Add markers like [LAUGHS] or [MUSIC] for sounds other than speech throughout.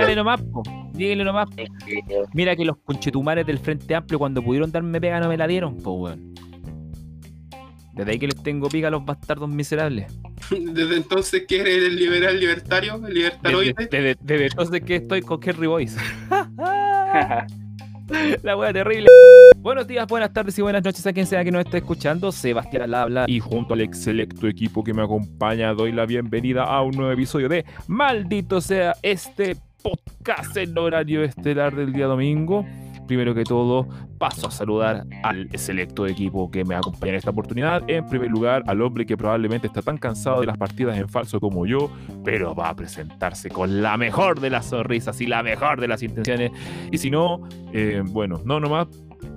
Dígale nomás, po. Dígale nomás. Mira que los conchetumares del Frente Amplio cuando pudieron darme pega no me la dieron, po, weón. Desde ahí que les tengo pica a los bastardos miserables. [LAUGHS] Desde entonces que eres el liberal libertario, el libertaroide. Desde, desde- desde entonces que estoy con Kerry Boys. [LAUGHS] La wea terrible. Buenos días, buenas tardes y buenas noches a quien sea que nos esté escuchando. Sebastián habla y junto al ex selecto equipo que me acompaña doy la bienvenida a un nuevo episodio de Maldito sea este podcast en horario estelar del día domingo. Primero que todo, paso a saludar al selecto equipo que me acompaña en esta oportunidad. En primer lugar, al hombre que probablemente está tan cansado de las partidas en falso como yo, pero va a presentarse con la mejor de las sonrisas y la mejor de las intenciones. Y si no, eh, bueno, no nomás,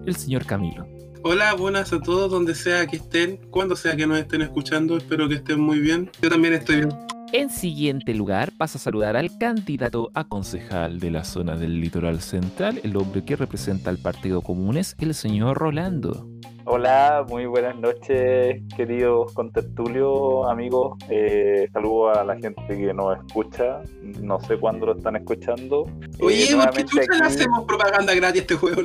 el señor Camilo. Hola, buenas a todos, donde sea que estén, cuando sea que nos estén escuchando, espero que estén muy bien. Yo también estoy bien. En siguiente lugar, pasa a saludar al candidato a concejal de la zona del litoral central, el hombre que representa al Partido Comunes, el señor Rolando. Hola, muy buenas noches, queridos contertulios, amigos. Eh, saludo a la gente que nos escucha. No sé cuándo lo están escuchando. Eh, Oye, ¿por qué chucha le aquí- hacemos propaganda gratis a este juego?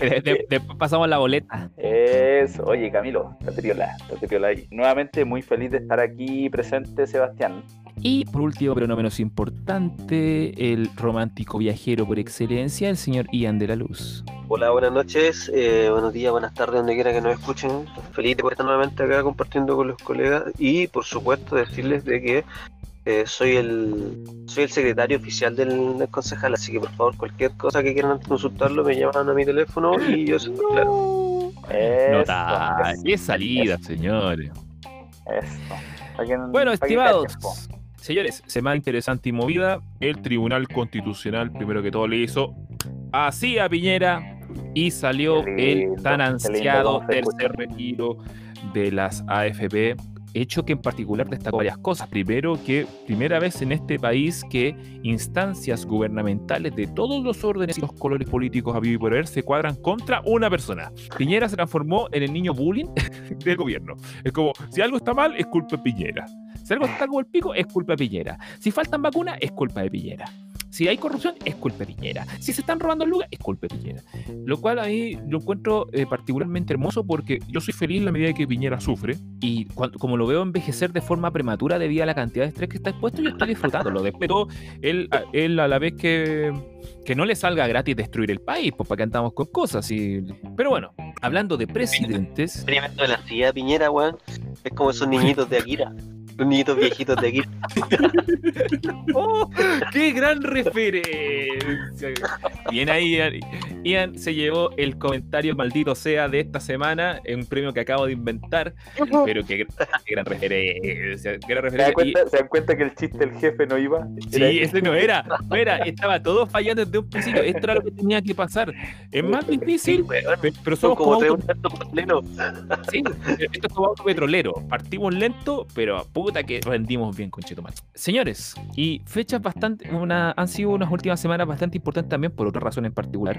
De- de- Después pasamos la boleta. Eso, oye Camilo, estate piola, estate piola ahí. Nuevamente muy feliz de estar aquí presente, Sebastián. Y por último, pero no menos importante, el romántico viajero por excelencia, el señor Ian de la Luz. Hola, buenas noches, eh, buenos días, buenas tardes, donde quiera que nos escuchen. Feliz de poder estar nuevamente acá compartiendo con los colegas y, por supuesto, decirles de que eh, soy el soy el secretario oficial del, del concejal, así que por favor, cualquier cosa que quieran consultarlo, me llaman a mi teléfono y yo se lo claro. [LAUGHS] Nota, qué salida, señores. eso. Bueno, estimados, señores, semana interesante y movida. El Tribunal Constitucional, primero que todo, le hizo así a Piñera y salió el tan ansiado tercer retiro de las AFP. Hecho que en particular destacó varias cosas. Primero, que primera vez en este país que instancias gubernamentales de todos los órdenes y los colores políticos a vivir y por haber se cuadran contra una persona. Piñera se transformó en el niño bullying [LAUGHS] del gobierno. Es como, si algo está mal, es culpa de Piñera. Si algo está como el pico, es culpa de Piñera. Si faltan vacunas, es culpa de Piñera. Si hay corrupción, es culpa de Piñera. Si se están robando lugar, es culpa de Piñera. Lo cual ahí lo encuentro eh, particularmente hermoso porque yo soy feliz en la medida que Piñera sufre y cuando, como lo veo envejecer de forma prematura debido a la cantidad de estrés que está expuesto, yo estoy disfrutándolo. Después de todo, él, a- él a la vez que, que no le salga gratis destruir el país, pues para que andamos con cosas. Y... Pero bueno, hablando de presidentes, experimento de la silla Piñera, weón, es como esos niñitos de Akira, los niñitos viejitos de Akira. [LAUGHS] ¡Oh! ¡Qué gran referencia! Bien ahí, Ian. Ian se llevó el comentario maldito sea de esta semana, en un premio que acabo de inventar, [LAUGHS] pero qué, gran- referencia. ¿Se dan. Y- cuenta, ¿Se dan cuenta que el chiste del jefe no iba? Sí, Era- ese no era, no era, estaba todo fallando desde un principio, esto era lo que tenía que pasar. Es más difícil, pero somos como como muertos plenos. sí, esto es como auto petrolero, partimos lento, pero puta que rendimos bien con Chetumal. Señores, y fechas bastante, una, han sido unas últimas semanas bastante importantes también por otra razón en particular,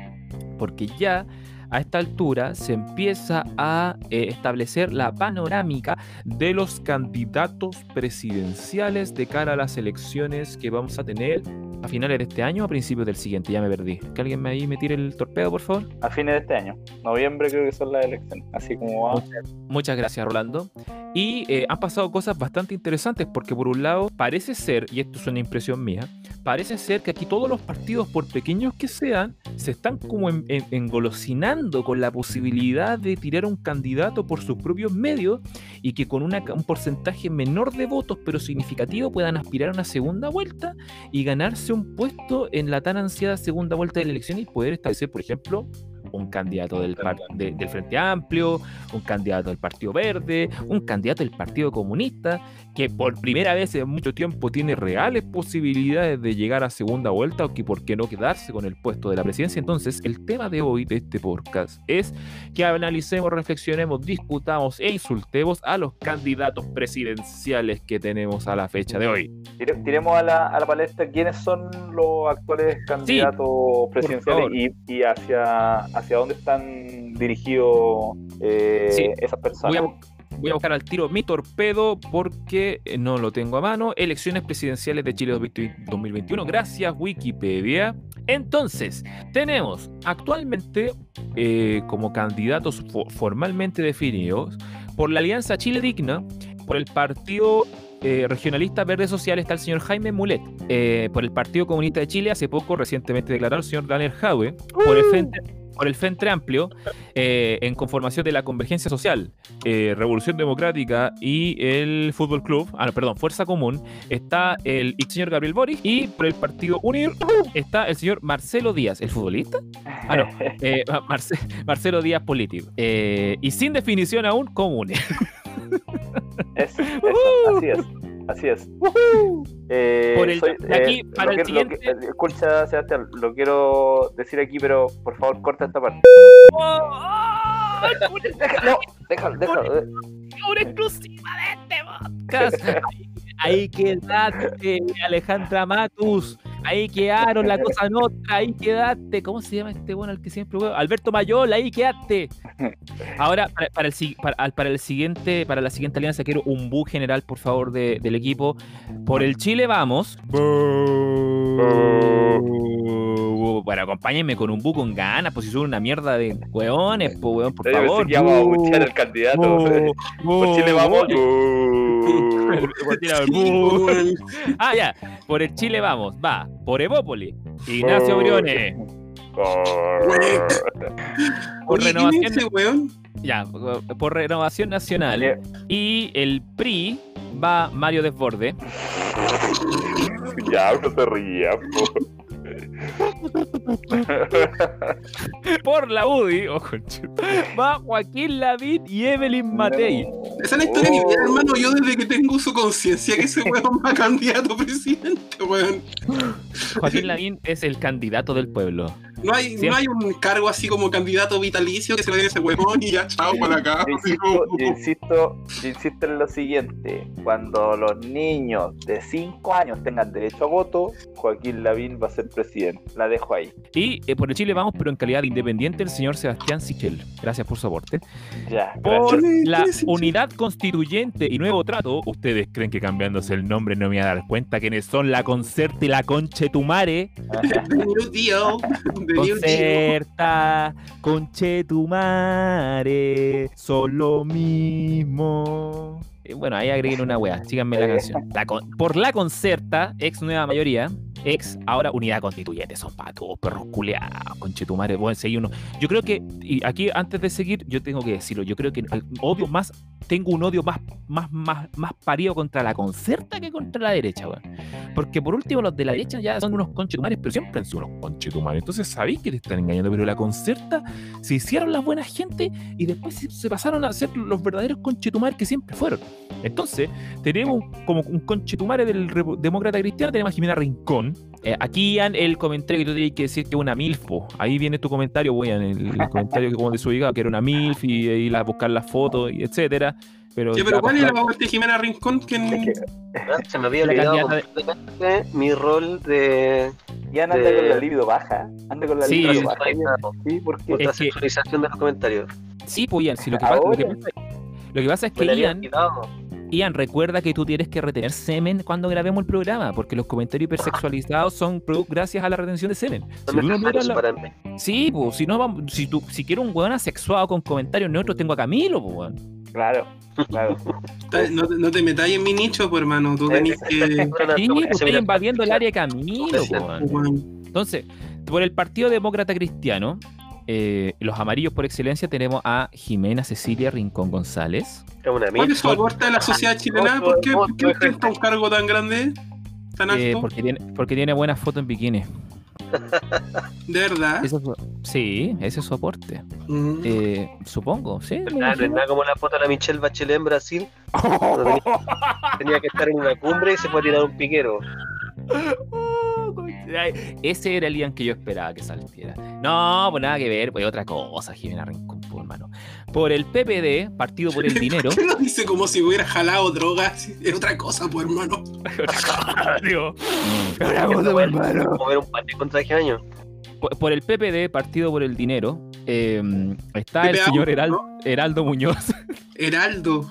porque ya a esta altura se empieza a eh, establecer la panorámica de los candidatos presidenciales de cara a las elecciones que vamos a tener a finales de este año o a principios del siguiente. Ya me perdí. Que alguien me ahí me tire el torpedo, por favor. A fines de este año. Noviembre creo que son las elecciones. Así como va. Muchas gracias, Rolando. Y eh, han pasado cosas bastante interesantes porque por un lado parece ser, y esto es una impresión mía, parece ser que aquí todos los partidos, por pequeños que sean, se están como en- en- engolosinando con la posibilidad de tirar un candidato por sus propios medios y que con un porcentaje menor de votos pero significativo puedan aspirar a una segunda vuelta y ganarse un puesto en la tan ansiada segunda vuelta de la elección y poder establecer, por ejemplo, un candidato del Frente Amplio, un candidato del Partido Verde, un candidato del Partido Comunista, que por primera vez en mucho tiempo tiene reales posibilidades de llegar a segunda vuelta o que por qué no quedarse con el puesto de la presidencia. Entonces, el tema de hoy de este podcast es que analicemos, reflexionemos, discutamos e insultemos a los candidatos presidenciales que tenemos a la fecha de hoy. Tire- Tiremos a la, a la palestra quiénes son los actuales candidatos presidenciales y, y hacia, hacia dónde están dirigidos eh, Sí. esas Voy personas. a, voy a buscar al tiro mi torpedo porque eh, no lo tengo a mano. Elecciones presidenciales de Chile 2021. Gracias, Wikipedia. Entonces, tenemos actualmente eh, como candidatos fo- formalmente definidos por la Alianza Chile Digna, por el Partido eh, Regionalista Verde Social está el señor Jaime Mulet, eh, por el Partido Comunista de Chile, hace poco recientemente declarado el señor Daniel Jaue, por el Frente, por el Frente Amplio, eh, en conformación de la Convergencia Social, eh, Revolución Democrática y el Fútbol Club, ah, no, perdón, Fuerza Común, está el señor Gabriel Boric y por el Partido Unir está el señor Marcelo Díaz, ¿el futbolista? Ah, no, [LAUGHS] eh, Marce- Marcelo Díaz político. Eh, y sin definición aún, común. [LAUGHS] Es- eso, [LAUGHS] así es. Así es. Eh, Por el- aquí, lo para el siguiente- que- eh, escucha, Sebastián, lo quiero decir aquí, pero por favor corta esta parte. Déjalo, déjalo, déjalo. eh. una exclusiva de este podcast. [LAUGHS] Ahí quedaste, Alejandra Matus. Ahí quedaron la cosa otra. Ahí quedaste. ¿Cómo se llama este bueno al que siempre? Alberto Mayol, ahí quedaste. Ahora, para, el, siguiente, para la siguiente alianza, quiero un bu general, por favor, de- del equipo. Por el Chile vamos. Bueno, acompáñenme con un bu con ganas, pues si son una mierda de hueones, pues weón, por Yo pensé favor. que a al candidato. Por Chile vamos. [LAUGHS] Ah, ya. Por el Chile vamos. Va. Por Evópoli. Ignacio Briones. Por Oye, ¿quién renovación. weón? Ya. Por renovación nacional. Y el PRI va Mario Desborde. Ya, no se ría, po. Ha ha ha ha! [LAUGHS] Por la UDI. Ojo, va Joaquín Lavín y Evelyn Matei. Esa es la historia de mi vida, Oh. hermano. Yo desde que tengo uso conciencia que ese weón va candidato a presidente, weón. Joaquín Lavín es el candidato del pueblo. No hay, Siempre. no hay un cargo así como candidato vitalicio que se le dé a ese weón y ya chao para acá. Yo Así insisto, como- yo insisto, yo insisto en lo siguiente: cuando los niños de 5 años tengan derecho a voto, Joaquín Lavín va a ser presidente. La dejo ahí. Y eh, por el Chile vamos, pero en calidad de independiente, el señor Sebastián Sichel. Gracias por su aporte. Ya, Por gracias. ¿Quién es- la unidad constituyente y nuevo trato, ¿ustedes creen que cambiándose el nombre no me voy a dar cuenta quiénes son la Concerta y la Conchetumare? Concerta, Conchetumare, son lo mismo. Eh, Bueno, ahí agreguen una wea, síganme la canción. La con- por la Concerta, ex nueva mayoría, ex ahora unidad constituyente, son patos, perros culeados, conchetumare, pueden seguir uno. Yo creo que, y aquí antes de seguir, yo tengo que decirlo, yo creo que odio más, tengo un odio más, más, más, más parido contra la Concerta que contra la derecha, weón. Porque por último los de la derecha ya son unos conchetumares, pero siempre han sido unos conchetumares. Entonces sabéis que te están engañando, pero la Concerta se hicieron las buenas gente y después se, pasaron a ser los verdaderos conchetumares que siempre fueron. Entonces, tenemos como un conchetumare del demócrata cristiano, tenemos a Jimena Rincón. Eh, aquí, Ian, el comentario que tú tienes que decir que es una milfo. Ahí viene tu comentario, Ian, el, el comentario que como desubicado, que era una milf y ir a buscar las fotos, y etcétera. Pero, Sí, pero ¿cuál pues, era la parte de Jimena Rincón? Que Es Ah, Se me había La olvidado de- completamente mi rol de ya anda de- con la libido baja. Anda con la Sí, libido sí, baja. Sí, porque por Es la que- sexualización de los comentarios. Sí, pues Ian, si lo que, pasa, lo que pasa- lo que pasa es que la Ian, olvidado. Ian, recuerda que tú tienes que retener semen cuando grabemos el programa, porque los comentarios hipersexualizados son gracias a la retención de semen. Si no la- para mí. Sí, pues, si no vamos, si tú, si quiero un weón asexuado con comentarios neutros, tengo a Camilo, pues weón. Claro, claro. [LAUGHS] No, te- no te metáis en mi nicho, pues hermano. Tú tenés que. [LAUGHS] Sí, pues estoy invadiendo el área de Camilo, pues. Weón. Entonces, por el Partido Demócrata Cristiano, eh, los amarillos por excelencia, tenemos a Jimena Cecilia Rincón González. Es una ¿Cuál es su aporte a la sociedad chilena? ¿Por qué, por qué ostenta un cargo tan grande? ¿Tan eh, alto? porque, tiene, porque tiene buenas fotos en bikini. [LAUGHS] ¿De verdad? Ese es su- sí, ese es su aporte. Mm. Eh, supongo, sí. Nada, no es imagino. nada como la foto de la Michelle Bachelet en Brasil. Tenía, [LAUGHS] tenía que estar en una cumbre y se fue a tirar un piquero. [LAUGHS] Ese era el Ian que yo esperaba que saliera. No, pues nada que ver, pues otra cosa, Jimena Rincón, pues, hermano. Por el PPD, Partido por el [LAUGHS] Dinero. ¿Qué lo dice como si hubiera jalado drogas? Es otra cosa, pues hermano. Digo, un con traje de año. por, por el PPD, Partido por el Dinero, eh, está el señor ¿no? Heral- Heraldo Muñoz. [LAUGHS] Heraldo.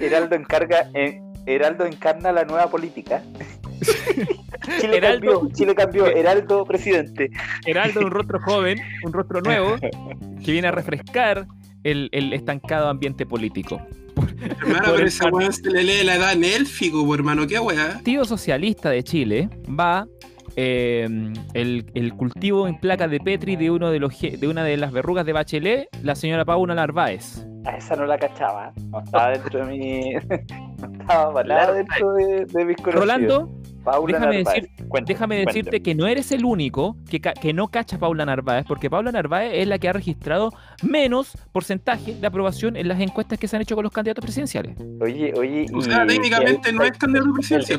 Heraldo encarga, eh, Heraldo encarna la nueva política. Chile Heraldo- cambió, Chile cambió, Heraldo presidente. Heraldo, un rostro joven, un rostro nuevo, [LAUGHS] que viene a refrescar el, el estancado ambiente político. Hermano, Por pero par- weón se le lee la edad en élfico, hermano. ¿Qué weá? El Partido Socialista de Chile va eh, el, el cultivo en placas de Petri de uno de los de una de las verrugas de Bachelet, la señora Paula Narváez. [LAUGHS] A esa no la cachaba. No estaba dentro de mi. [LAUGHS] No estaba para nada dentro de, de mis conocidos. Rolando, Paula déjame Narváez. decir- Cuéntame, déjame cuéntame. decirte que no eres el único que, que no cacha a Paula Narváez, porque Paula Narváez es la que ha registrado menos porcentaje de aprobación en las encuestas que se han hecho con los candidatos presidenciales. Oye, oye. O sea, y- técnicamente y- no es candidato a presidencia.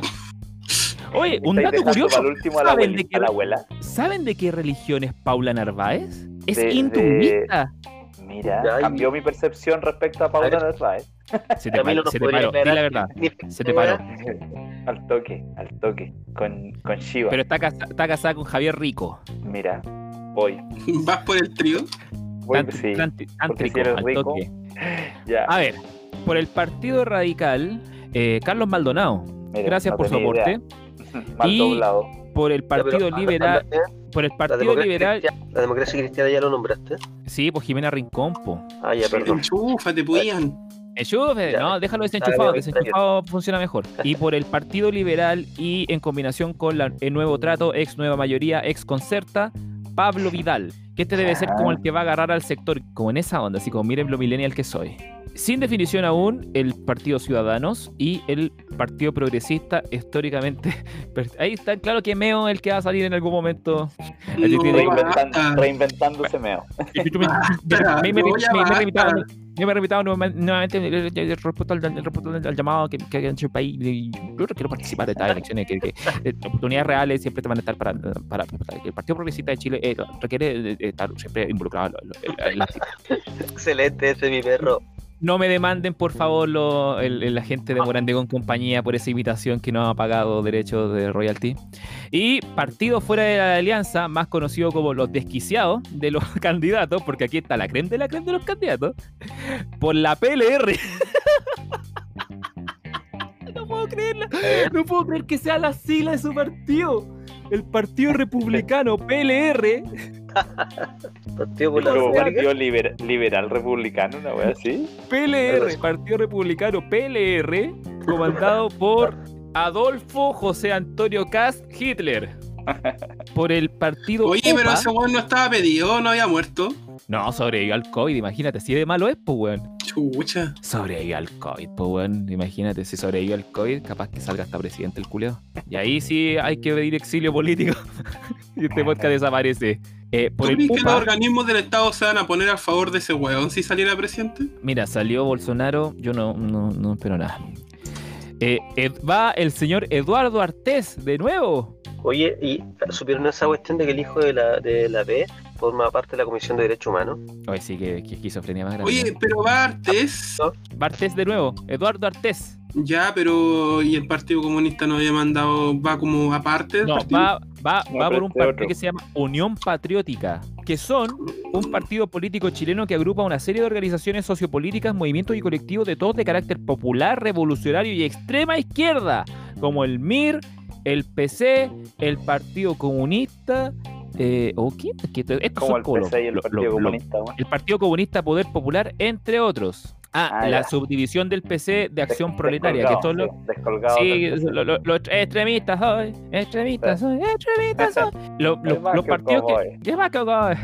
Oye, un ¿estáis dato curioso. ¿Saben abuela, de qué- a la abuela? ¿Saben de qué religión es Paula Narváez? Es De-. Mira, cambió mi percepción respecto a Paula ver. Narváez. [LAUGHS] Se te, paró, se te paró, di la verdad. Se te paró. al toque, al toque. Con, con Shiva. Pero está, casa- está casada con Javier Rico. Mira, voy. [LAUGHS] Vas por el trío. voy Tant- sí, tant- porque tántrico, si eres al rico, toque. [LAUGHS] ya. A ver, por el Partido Radical, eh, Carlos Maldonado. Mira, Gracias no por su aporte. Mal Y- doblado. Por el Partido Liberal, por el Partido Liberal, cristiana, la democracia cristiana ya lo nombraste. sí, pues Jimena Rincón, po. Ah, ya, perdón. Enchúfate, puían. Enchufe, no, déjalo Ah, desenchufado, desenchufado funciona mejor. Y por el Partido Liberal y en combinación con la- el nuevo trato, ex nueva mayoría, ex concerta, Pablo Vidal, que este debe ser como el que va a agarrar al sector, como en esa onda, así como miren lo millennial que soy. Sin definición aún, el Partido Ciudadanos y el Partido Progresista históricamente. Ahí está claro que Meo es el que va a salir en algún momento. No, Reinventan- reinventándose meo. Yo me he repetido nuevamente, el, respecto al, llamado que, que ha hecho el país. y Yo quiero participar de estas elecciones, que, que eh, oportunidades reales siempre te van a estar para, para, el Partido Progresista de Chile eh, requiere eh, estar siempre involucrado en la- Excelente ese mi perro. No me demanden, por favor, el, el agente de Morandé con compañía por esa invitación que no ha pagado derechos de royalty. Y partido fuera de la alianza, más conocido como los desquiciados de los [LAUGHS] candidatos, porque aquí está la crema de la crema de los candidatos, por la PLR. [LAUGHS] no puedo creerla. No puedo creer que sea la sigla de su partido. El Partido Republicano PLR. [LAUGHS] Partido República. partido liber- liberal republicano, una wea así. PLR, Partido Republicano PLR, comandado [LAUGHS] por Adolfo José Antonio Cast Hitler. Por el partido Oye, pero ese weón no estaba pedido, no había muerto. No, sobrevivió al COVID, imagínate, si de malo es, pues, weón. Chucha. Sobrevivió al COVID, pues, weón. Imagínate, si sobrevivió al COVID, capaz que salga hasta presidente el culeo. Y ahí sí hay que pedir exilio político. [LAUGHS] y este podcast desaparece. Eh, por ¿Tú el crees que los organismos del Estado se van a poner a favor de ese weón si saliera presidente? Mira, salió Bolsonaro, yo no, no, no espero nada. Eh, va el señor Eduardo Artés de nuevo. Oye, ¿y supieron esa cuestión de que el hijo de la, de la B forma parte de la Comisión de Derechos Humanos? Oye, sí, que, que esquizofrenia más grande. Oye, pero va Artés. Va Artés de nuevo, Eduardo Artés. Ya, pero ¿y el Partido Comunista no había mandado, va como aparte No, va, va, No, va por un este partido otro. que se llama Unión Patriótica, que son un partido político chileno que agrupa una serie de organizaciones sociopolíticas, movimientos y colectivos de todos de carácter popular, revolucionario y extrema izquierda, como el MIR, el PC, el Partido Comunista, eh, ¿o quién? Esto- estos son el PC y el Partido Comunista, weón. el Partido Comunista Poder Popular, entre otros. Ah, Ah, la ya. subdivisión del PC de Acción Des- Proletaria, que son los, sí, los extremistas soy, extremistas soy, extremistas [LAUGHS] más los partidos que. Que.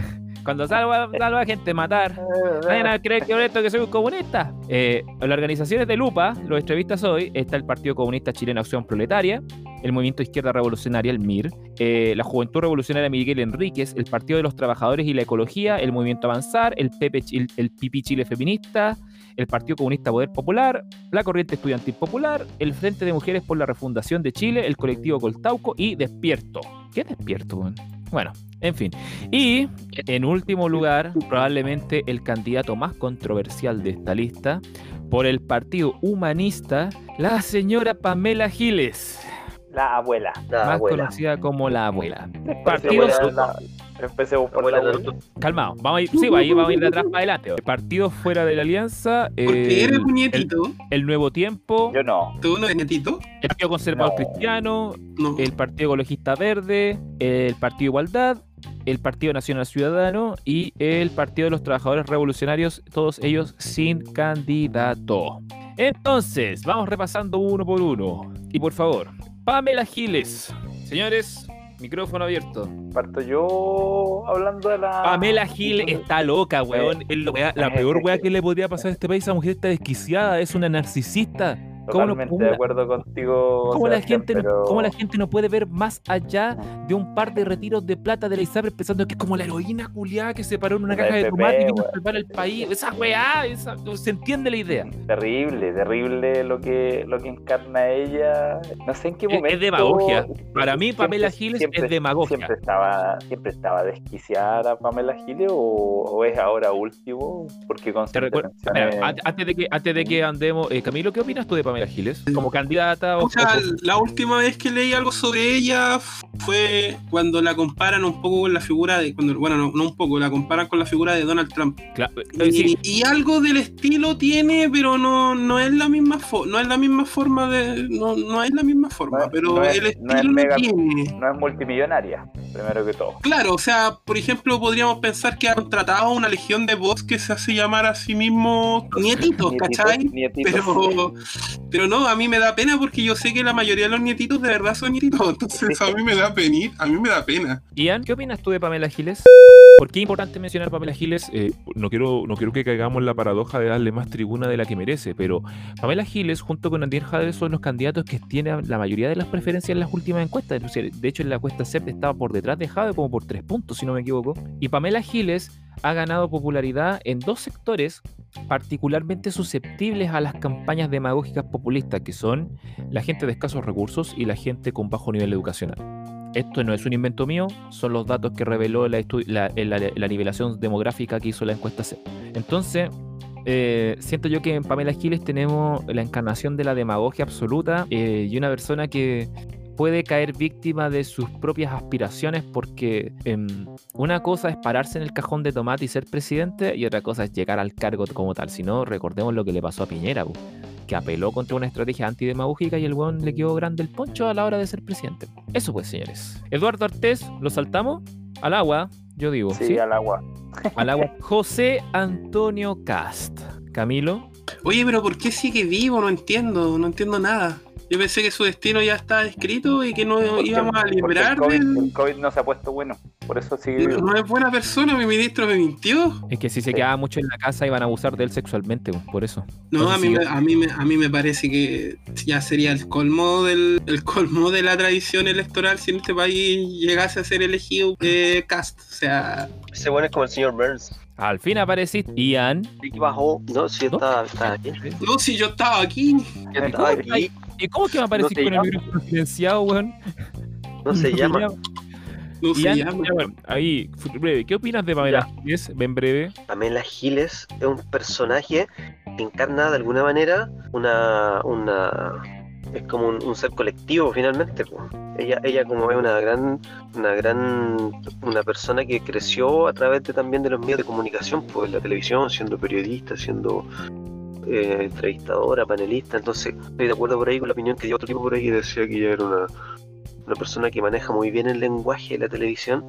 Cuando salva, salva gente a matar. Nadie [LAUGHS] va a creer que esto que soy un comunista. Eh, las organizaciones de Lupa, los extremistas hoy, está el Partido Comunista Chileno Acción Proletaria, el Movimiento Izquierda Revolucionaria, el MIR, eh, la Juventud Revolucionaria Miguel Enríquez, el Partido de los Trabajadores y la Ecología, el Movimiento Avanzar, el, PP, Chi- el, Pipi Chile Feminista, el Partido Comunista Poder Popular, la Corriente Estudiantil Popular, el Frente de Mujeres por la Refundación de Chile, el Colectivo Coltauco y Despierto. ¿Qué es Despierto? Bueno, en fin. Y en último lugar, probablemente el candidato más controversial de esta lista, por el Partido Humanista, la señora Pamela Giles, La abuela. La más abuela. conocida como la abuela. Partido, Empecemos por Abuela la. Calmado, vamos a ir, sí, ahí vamos a ir de atrás para adelante. Partidos fuera de la alianza. Porque el, eres un el, nietito. el Nuevo Tiempo, Yo no. ¿Tú no eres nietito? el Partido Conservador No. Cristiano, No. el Partido Ecologista Verde, el Partido Igualdad, el Partido Nacional Ciudadano y el Partido de los Trabajadores Revolucionarios, todos ellos sin candidato. Entonces, vamos repasando uno por uno. Y por favor, Pamela Giles. Señores, micrófono abierto. Parto yo hablando de la. Pamela Giles está loca, weón. Es la peor weá que le podría pasar a este país. Esa mujer está desquiciada, es una narcisista. ¿Cómo no- de la- acuerdo contigo. ¿Cómo la, gente, no- pero- cómo la gente no puede ver más allá de un par de retiros de plata de la ISAPRE pensando que es como la heroína culiada que se paró en una La caja de tomate y vino a salvar el país? Esa weá, esa- se entiende la idea. Terrible, terrible lo que, lo que encarna ella. No sé en qué Es- es momento. demagogia. Para mí, Siempre- Pamela Giles siempre- es demagogia. Siempre estaba, siempre estaba desquiciada Pamela Giles o, o es ahora último porque con Te recuerdo- antes, de que, antes de que andemos, eh, Camilo, ¿qué opinas tú de Pamela Giles? Como candidata o, O sea, o- la última vez que leí algo sobre ella fue cuando la comparan un poco con la figura de. Cuando, bueno, no, no un poco, la comparan con la figura de Donald Trump. Eh, Y, sí, y algo del estilo tiene, pero no, no es la misma fo- no es la misma forma de. No, no es la misma forma, No es- pero no es- el no estilo es lo mega- tiene. No es multimillonaria, primero que todo. Claro, o sea, por ejemplo, podríamos pensar que ha contratado una legión de bots que se hace llamar a sí mismo [LAUGHS] nietitos, ¿cachai? nietitos. Pero, pero no, a mí me da pena porque yo sé que la mayoría de los nietitos de verdad son nietitos, entonces a mí me da pena, a mí me da pena. Ian, ¿qué opinas tú de Pamela Giles? ¿Por qué es importante mencionar a Pamela Giles? Eh, no, quiero, no quiero que caigamos en la paradoja de darle más tribuna de la que merece, pero Pamela Giles junto con Andier Jade son los candidatos que tienen la mayoría de las preferencias en las últimas encuestas. De hecho, en la encuesta CEP estaba por detrás de Jade como por tres puntos, si no me equivoco. Y Pamela Giles ha ganado popularidad en dos sectores particularmente susceptibles a las campañas demagógicas populistas, que son la gente de escasos recursos y la gente con bajo nivel educacional. Esto no es un invento mío, son los datos que reveló la, la nivelación demográfica que hizo la encuesta C. Entonces, eh, siento yo que en Pamela Giles tenemos la encarnación de la demagogia absoluta eh, y una persona que puede caer víctima de sus propias aspiraciones porque em, una cosa es pararse en el cajón de tomate y ser presidente y otra cosa es llegar al cargo como tal. Si no, recordemos lo que le pasó a Piñera, po, que apeló contra una estrategia antidemagógica y el weón le quedó grande el poncho a la hora de ser presidente. Eso pues, señores. Eduardo Artés, ¿lo saltamos? Al agua, yo digo. Sí, ¿sí? al agua. Al agua. José Antonio Cast. Camilo. Oye, pero ¿por qué sigue vivo? No entiendo, no entiendo nada. Yo pensé que su destino ya estaba escrito y que no Porque- íbamos a librar el COVID, del... el COVID no se ha puesto bueno, por eso sigue No, es buena persona, mi ministro me mintió. Es que si se Sí. quedaba mucho en la casa iban a abusar de él sexualmente, po, por eso. No, Entonces, a mí, sí, me, a, mí me, a mí me parece que ya sería el colmo del el colmo de la tradición electoral si en este país llegase a ser elegido eh, Cast. O sea, Ese bueno es como el señor Burns. Al fin apareciste, Ian. Bajó. No, si ¿No? estaba, estaba aquí. no, si yo estaba aquí. Yo estaba ¿Cómo que aquí. ¿Y cómo que me apareciste se con el micrófono silenciado, weón? No se [LAUGHS] llama. No se llama. ya, bueno, ahí, breve. ¿Qué opinas de Pamela Giles? Ven breve. Pamela Giles es un personaje que encarna de alguna manera una. una es como un, un ser colectivo finalmente. po. Ella, ella como es una gran, una gran, una persona que creció a través de, también de los medios de comunicación, pues la televisión, siendo periodista, siendo eh, entrevistadora, panelista. Entonces estoy de acuerdo por ahí con la opinión que dio otro tipo por ahí que decía que ella era una, una persona que maneja muy bien el lenguaje de la televisión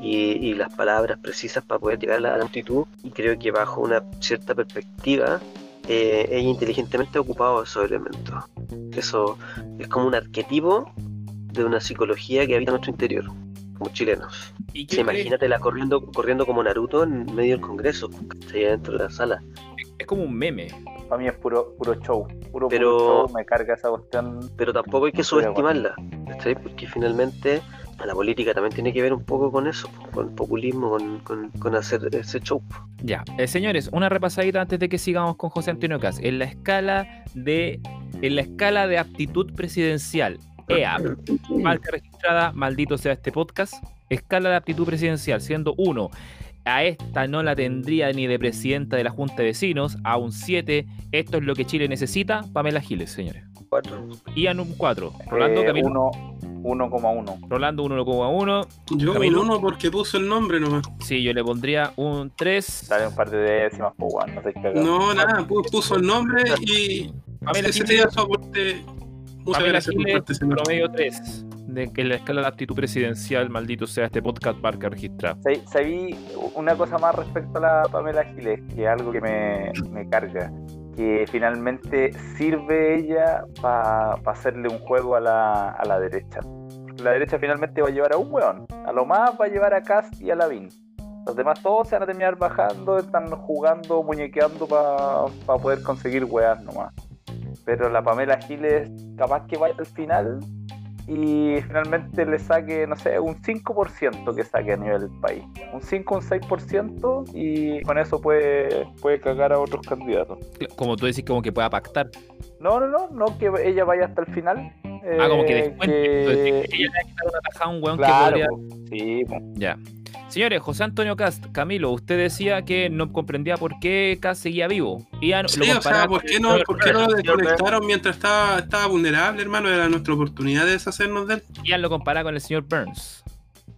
y, y las palabras precisas para poder llegar a la multitud. Y creo que bajo una cierta perspectiva, eh, ella inteligentemente ha ocupado esos elementos. Eso es como un arquetipo de una psicología que habita en nuestro interior, como chilenos. ¿Y Sí, imagínatela corriendo, corriendo como Naruto en medio del Congreso, ¿cachai? Dentro de la sala. Es como un meme. Para mí es puro, puro show. Puro, Pero- puro show. Me carga esa cuestión. Pero tampoco hay que subestimarla, ¿cachai? Porque finalmente la política también tiene que ver un poco con eso, con el populismo, con, con- con hacer ese show. Ya, eh, señores, una repasadita antes de que sigamos con José Antonio Cas. En la escala de, en la escala de aptitud presidencial, EAP, [CLEARS THROAT] marca registrada, maldito sea este podcast. Escala de aptitud presidencial, siendo uno, a esta no la tendría ni de presidenta de la Junta de Vecinos, a un 7, esto es lo que Chile necesita, Pamela Giles, señores. Cuatro. Ian un 4, Rolando Eh, Camilo. uno, 1,1. Rolando un 1,1. Yo Camilo. un uno porque puso el nombre nomás. Sí, yo le pondría un 3. Dale un par de décimas, pues, weón, no te cagado. No, nada, pu- puso el nombre y Pamela Giles, su aporte. Muchas Pamela Giles, promedio 3. De que la escala de aptitud presidencial, maldito sea este podcast marca registrado. Sa- Sabí una cosa más respecto a la Pamela Giles, que es algo que me, me carga. Que finalmente sirve ella para hacerle un juego a la, a la derecha. La derecha finalmente va a llevar a un weón. A lo más va a llevar a Cast y a Lavín. Los demás todos se van a terminar bajando, están jugando, muñequeando para poder conseguir weas nomás. Pero la Pamela Giles capaz que vaya al final y finalmente le saque, no sé, un 5% que saque a nivel del país. Un 5, un 6% y con eso puede, puede cagar a otros candidatos. Como tú decís, como que pueda pactar. No, no, no, no que ella vaya hasta el final. Ah, como que eh, descuente. Entonces, que- que ella le va a quitar una tajada a un weón que Claro, podría. po. sí, po. Ya. Señores, José Antonio Cast, Camilo, usted decía que no comprendía por qué Cast seguía vivo. Ian Sí, lo o sea, ¿por qué el no, por qué no lo Burns. desconectaron mientras estaba, estaba vulnerable, hermano? Era nuestra oportunidad de deshacernos de él. Ian lo comparaba con el señor Burns.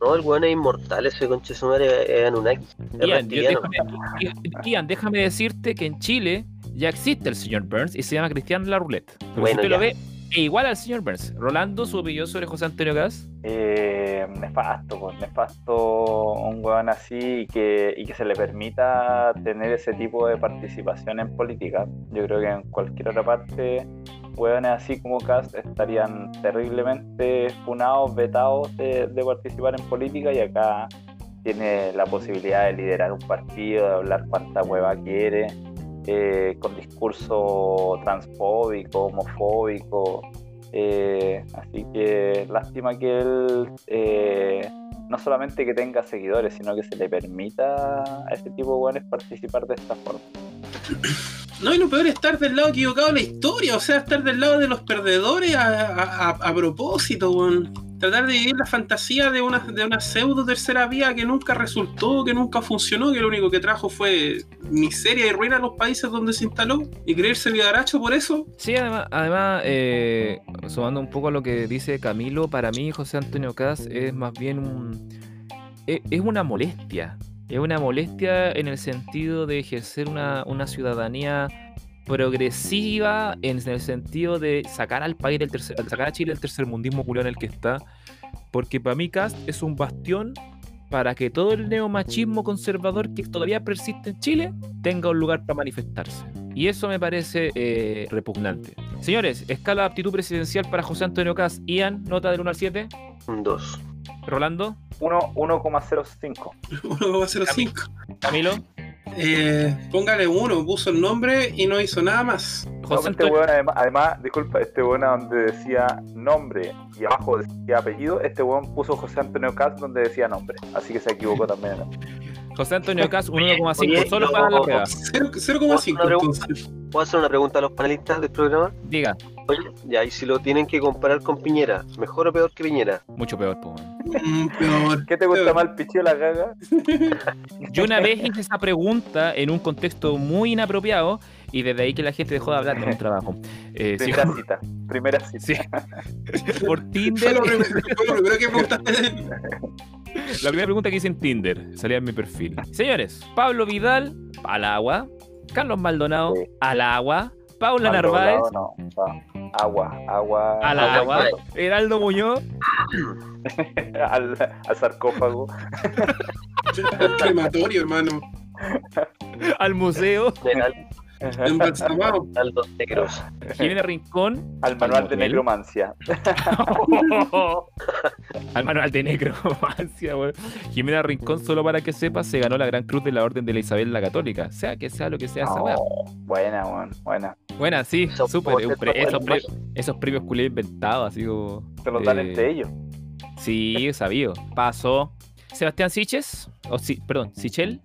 No, el weón es inmortal, ese conche su madre es Anunnaki. Ian, déjame, Ian, déjame decirte que en Chile ya existe el señor Burns y se llama Cristian La Roulette. Si Bueno, usted ya. lo ve, es igual al señor Burns. Rolando, su opinión sobre José Antonio Cast. Eh, nefasto, pues nefasto un weón así y que, y que se le permita tener ese tipo de participación en política. Yo creo que en cualquier otra parte, weones así como Cast estarían terriblemente funados, vetados de, de participar en política y acá tiene la posibilidad de liderar un partido, de hablar cuanta hueva quiere, eh, con discurso transfóbico, homofóbico. Eh, así que lástima que él eh, no solamente que tenga seguidores, sino que se le permita a ese tipo de buenos participar de esta forma. No, y lo peor es estar del lado equivocado de la historia, o sea, estar del lado de los perdedores a, propósito, weón. Tratar de vivir la fantasía de una, de una pseudo tercera vía que nunca resultó, que nunca funcionó, que lo único que trajo fue miseria y ruina a los países donde se instaló, y creerse lideracho por eso. Sí, además, además eh, sumando un poco a lo que dice Camilo, para mí José Antonio Cast es más bien un... Es, es una molestia. Es una molestia en el sentido de ejercer una, una ciudadanía progresiva en el sentido de sacar al país del tercer, sacar a Chile del tercermundismo culiao en el que está. Porque para mí Cast es un bastión para que todo el neomachismo conservador que todavía persiste en Chile tenga un lugar para manifestarse. Y eso me parece eh, repugnante. Señores, escala de aptitud presidencial para José Antonio Cast. Ian, nota del 1 al 7. Un 2. Rolando, Uno- 1,05. 1,05. [LAUGHS] Camilo, Eh, póngale uno, puso el nombre y no hizo nada más. No, este weón además, además, disculpa, este weón donde decía nombre y abajo decía apellido, este weón puso José Antonio Cast donde decía nombre, así que se equivocó [LAUGHS] también. José Antonio un 1,5 Oye, solo no, para la prueba. Cero- 0,5 Una pregunta. entonces. ¿Puedo hacer una pregunta a los panelistas del programa? Diga, Oye, ya, y si lo tienen que comparar con Piñera, ¿mejor o peor que Piñera? mucho peor. Mm, peor. ¿Qué te gusta más, el pichillo o la gaga? [LAUGHS] Yo una vez hice esa pregunta en un contexto muy inapropiado y desde ahí que la gente dejó de hablar en un trabajo. Eh, sí, Primera cita, primera cita. sí. Por Fue Tinder. lo primero, fue lo primero que preguntaste. La primera pregunta que hice en Tinder salía en mi perfil. Señores, Pablo Vidal, al agua. Carlos Maldonado, Sí. al agua. Paula Narváez, doblado, no, no. Agua, agua. al agua. agua. Heraldo Muñoz, [LAUGHS] al, al sarcófago. Crematorio, hermano. al museo. General, Embalsamado. [LAUGHS] Aldos Negros. Jimena Rincón, Al manual de necromancia. [LAUGHS] al manual de necromancia, weón. Jimena Rincón, solo para que sepas, se ganó la Gran Cruz de la Orden de la Isabel la Católica. Sea que sea lo que sea esa weá. Oh, buena, weón, buena. Buena, sí, súper. Esos, buenos. pre- esos premios culé inventados, así como. Se los dan Eh, entre ellos. Sí, sabido. Pasó. Sebastián Siches, o si, perdón, Sichel,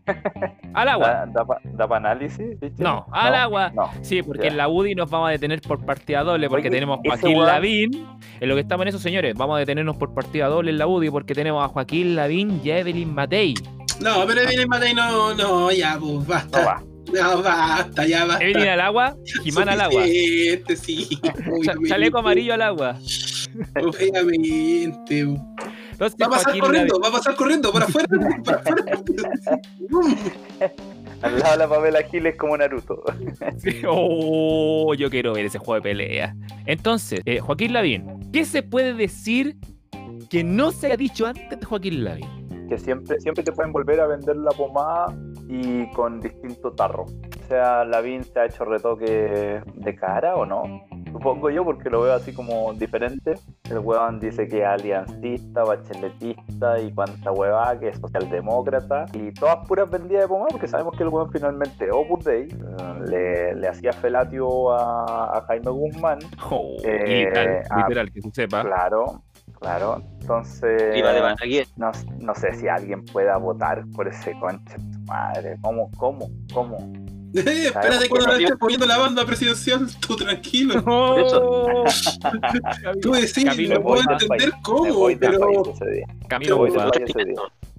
al agua. ¿Da, da, para análisis? No, al agua. No. Sí, porque Ya. en la UDI nos vamos a detener por partida doble, porque Oye, tenemos Joaquín Lavín. En lo que estamos en eso, señores, vamos a detenernos por partida doble en la UDI, porque tenemos a Joaquín Lavín y a Evelyn Matei. No, pero Evelyn Matei no, no, ya, pues, No basta. va. No, basta, ya basta. Evelyn al agua, Jimán al agua. Sí. [LAUGHS] Evelyn. chaleco amarillo al agua. Obviamente. Entonces, Va a pasar Joaquín corriendo, Lavín- va a pasar corriendo, para afuera, [LAUGHS] para afuera. [LAUGHS] Al lado de la Pamela Giles como Naruto. Sí, Oh, yo quiero ver ese juego de pelea. Entonces, eh, Joaquín Lavín, ¿qué se puede decir que no se haya dicho antes de Joaquín Lavín? que siempre, siempre te pueden volver a vender la pomada y con distinto tarro. O sea, Lavín se ha hecho retoque de cara o no. Supongo yo porque lo veo así como diferente. El huevón dice que es aliancista, bacheletista y cuanta hueva que es socialdemócrata. Y todas puras vendidas de pomada porque sabemos que el huevón finalmente Opus Dei eh, le, le hacía felatio a, a Jaime Guzmán. [LAUGHS] Oh, Eh, literal, ah, literal, que se sepa. Claro, claro. Entonces... Prima de Balaguer. No, no sé si alguien pueda votar por ese concha de su madre. ¿Cómo? ¿Cómo? ¿Cómo? Eh, espérate cuando estés poniendo la banda presidencial, [LAUGHS] tú tranquilo. Oh, Tú decís, Camilo, no puedo entender cómo, pero. Camilo voy.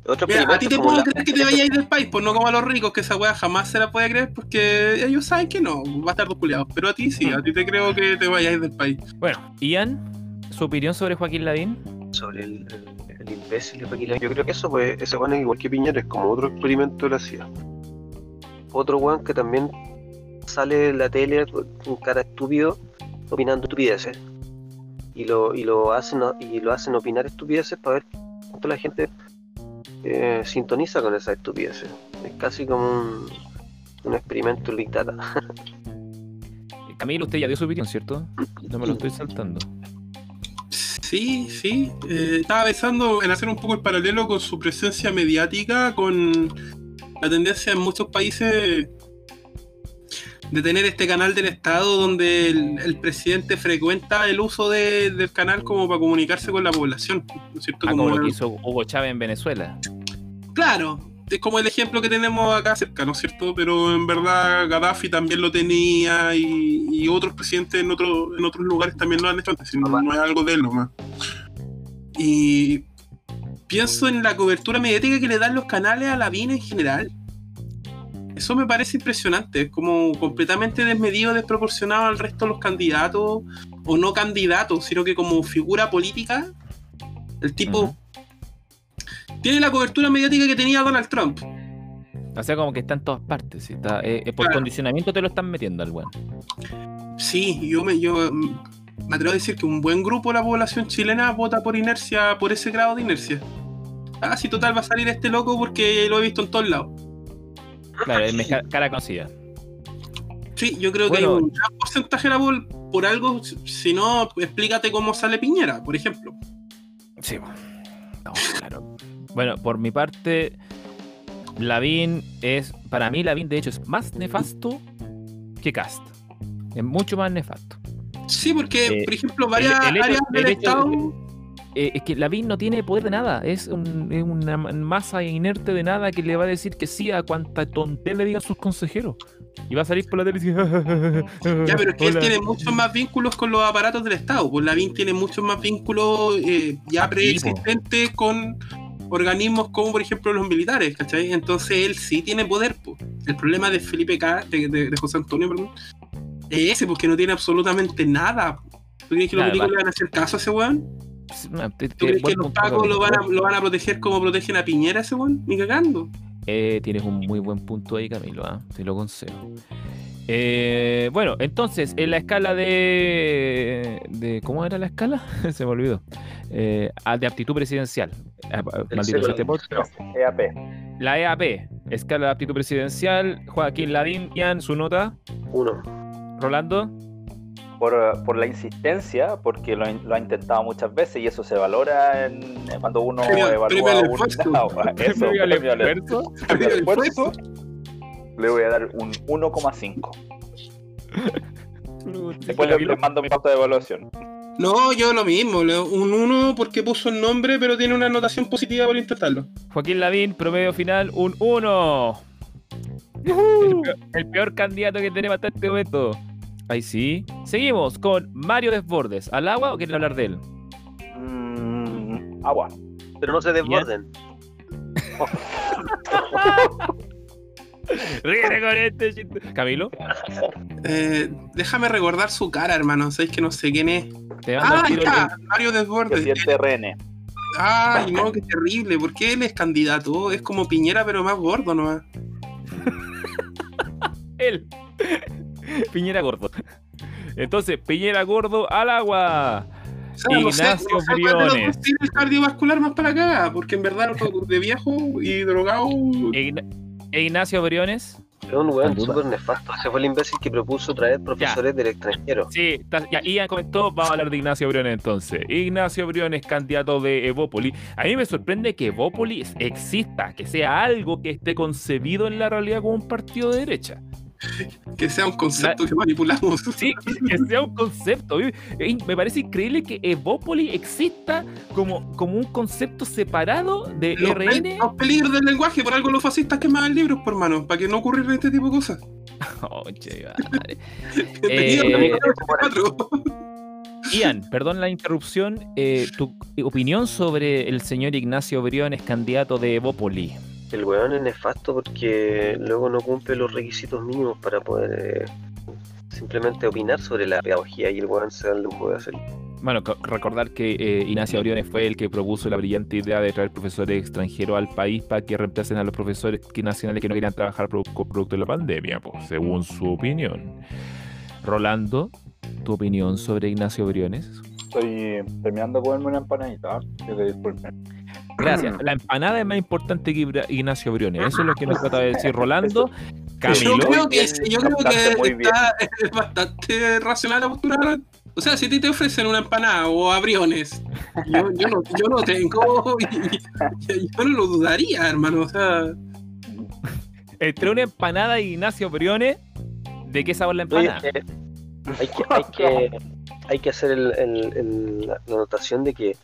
Otro Mira, a ti te puedo la- creer que te vayáis del país, pues no como a los ricos, que esa wea jamás se la puede creer porque ellos saben que no, va a estar dos culiados. Pero a ti sí, a ti te creo que te vayáis del país. Bueno, Ian, su opinión sobre Joaquín Lavín. sobre el, el, el imbécil de Joaquín Lavín. Yo creo que eso, pues, ese weón es igual que Piñera, es como otro experimento de la CIA. Otro weón que también sale en la tele con cara estúpido, opinando estupideces. Y lo, y lo hacen y lo hacen opinar estupideces para ver cuánto la gente eh, sintoniza con esas estupideces. Es casi como un, un experimento en Big Data. [LAUGHS] Camilo, usted ya dio su opinión, ¿cierto? No me lo estoy saltando. Sí, sí. eh, estaba pensando en hacer un poco el paralelo con su presencia mediática, con la tendencia en muchos países de tener este canal del Estado donde el, el presidente frecuenta el uso de- del canal como para comunicarse con la población. ¿no es cierto? Ah, Como como lo que hizo Hugo Chávez en Venezuela. Claro, es como el ejemplo que tenemos acá cerca, ¿no es cierto? Pero en verdad Gaddafi también lo tenía y, y otros presidentes en, otro- en otros lugares también lo han hecho antes, no, no es algo de él nomás. Y pienso en la cobertura mediática que le dan los canales a la VIN en general. Eso me parece impresionante, es como completamente desmedido, desproporcionado al resto de los candidatos, o no candidatos, sino que como figura política, el tipo tiene la cobertura mediática que tenía Donald Trump. O sea, como que está en todas partes. ¿sí? Está, eh, eh, por Claro. condicionamiento te lo están metiendo al weón. Sí, yo me, yo me atrevo a decir que un buen grupo de la población chilena vota por inercia, por ese grado de inercia. Ah, sí, total, va a salir este loco porque lo he visto en todos lados. Claro, es meja- cara conocida. Sí, yo creo Bueno. que hay un gran porcentaje de la pobl- por algo, si no, explícate cómo sale Piñera, por ejemplo. Sí, bueno. No, claro. Bueno, por mi parte, Lavín es. Para mí, Lavín, de hecho, es más nefasto que Cast. Es mucho más nefasto. Sí, porque, Eh, por ejemplo, varias el hecho- áreas el del Estado. Eh, es que Lavín no tiene poder de nada. Es, un- es una ma- masa inerte de nada que le va a decir que sí a cuanta tontería le digan sus consejeros. Y va a salir por la tele y decir. [LAUGHS] Ya, pero es que él tiene muchos más vínculos con los aparatos del Estado. Pues Lavín tiene muchos más vínculos eh, ya Ah, preexistentes con organismos como, por ejemplo, los militares, ¿cachai? Entonces él sí tiene poder. pues. El problema de Felipe K, de, de- de José Antonio, perdón, es ese, porque no tiene absolutamente nada. ¿Tú crees que los vale. le van a hacer caso a ese weón? No, te- ¿Tú crees que los punto, pacos lo van, a, lo van a proteger como protegen a Piñera ese weón? Ni cagando. Eh, tienes un muy buen punto ahí, Camilo, ¿ah? te lo concedo. Eh, bueno, entonces, en la escala de, de. ¿Cómo era la escala? [LAUGHS] Se me olvidó. Eh, de aptitud presidencial. Ah, maldito este podcast. EAP. La EAP, escala de aptitud presidencial. Joaquín Lavín, Ian, su nota. Uno. Rolando. Por, por la insistencia, porque lo, ha intentado muchas veces y eso se valora en, en cuando uno Premio- evalúa un [LAUGHS] esfuerzo. Esfuerzo. premio al El esfuerzo, Le voy a dar un 1,5. Después le, mando mi pauta de evaluación. No, yo lo mismo. le- Un 1 porque puso el nombre, pero tiene una anotación positiva por intentarlo. Joaquín Lavín, promedio final, un 1. El peor, el peor candidato que tenemos hasta este momento. Ahí sí. Seguimos con Mario Desbordes. ¿Al agua o quieren hablar de él? Mm, agua. Pero no se desborden. [LAUGHS] Ríete con este chiste. Camilo, Eh, déjame recordar su cara, hermano. Sabéis que no sé quién es. Ah, ahí está, Mario Que Desbordes. siente RN. Ay, no, qué terrible. ¿Por qué él es candidato? Es como Piñera, pero más gordo nomás. [LAUGHS] Él. [LAUGHS] Piñera gordo. Entonces, Piñera gordo al agua. O sea, no sé, Ignacio no sé Briones. dos tiene el cardiovascular más para acá, porque en verdad de viejo y drogado. Ign- Ignacio Briones. Es un weón súper nefasto. Ese fue el imbécil que propuso traer profesores del extranjero. Sí, ya Ian comentó, vamos a hablar de Ignacio Briones entonces. Ignacio Briones, candidato de Evópoli. A mí me sorprende que Evópoli exista, que sea algo que esté concebido en la realidad como un partido de derecha. [LAUGHS] Que sea un concepto que manipulamos. [LAUGHS] Sí, que sea un concepto. Me parece increíble que Evópoli exista como, como un concepto separado de Los, RN. pe- los peligros del lenguaje, por algo los fascistas quemaban libros, por mano, para que no ocurrieran este tipo de cosas. [LAUGHS] Oh, che, madre. Bienvenido Eh, a la 24. Ian, perdón la interrupción. eh, tu opinión sobre el señor Ignacio Briones, candidato de Evópoli. El weón es nefasto porque luego no cumple los requisitos mínimos para poder eh, simplemente opinar sobre la pedagogía y el weón se da el lujo de hacerlo. Bueno, co- recordar que eh, Ignacio Briones fue el que propuso la brillante idea de traer profesores extranjeros al país para que reemplacen a los profesores nacionales que no querían trabajar co- producto de la pandemia, pues, según su opinión. Rolando, tu opinión sobre Ignacio Briones. Estoy terminando de comerme una empanadita. Que te disculpen. Gracias. La empanada es más importante que Ignacio Briones. Eso es lo que nos trata de decir Rolando. Camilo. Yo creo que, yo creo está es bastante racional la postura. O sea, si a ti te ofrecen una empanada o abriones, yo, yo, no, yo no tengo. [LAUGHS] y- y- yo no lo dudaría, hermano. O sea, Entre una empanada y Ignacio Briones, ¿de qué sabor la Oye, empanada? eh, hay, que, hay, que, hay que hacer el- el- el- la la anotación de que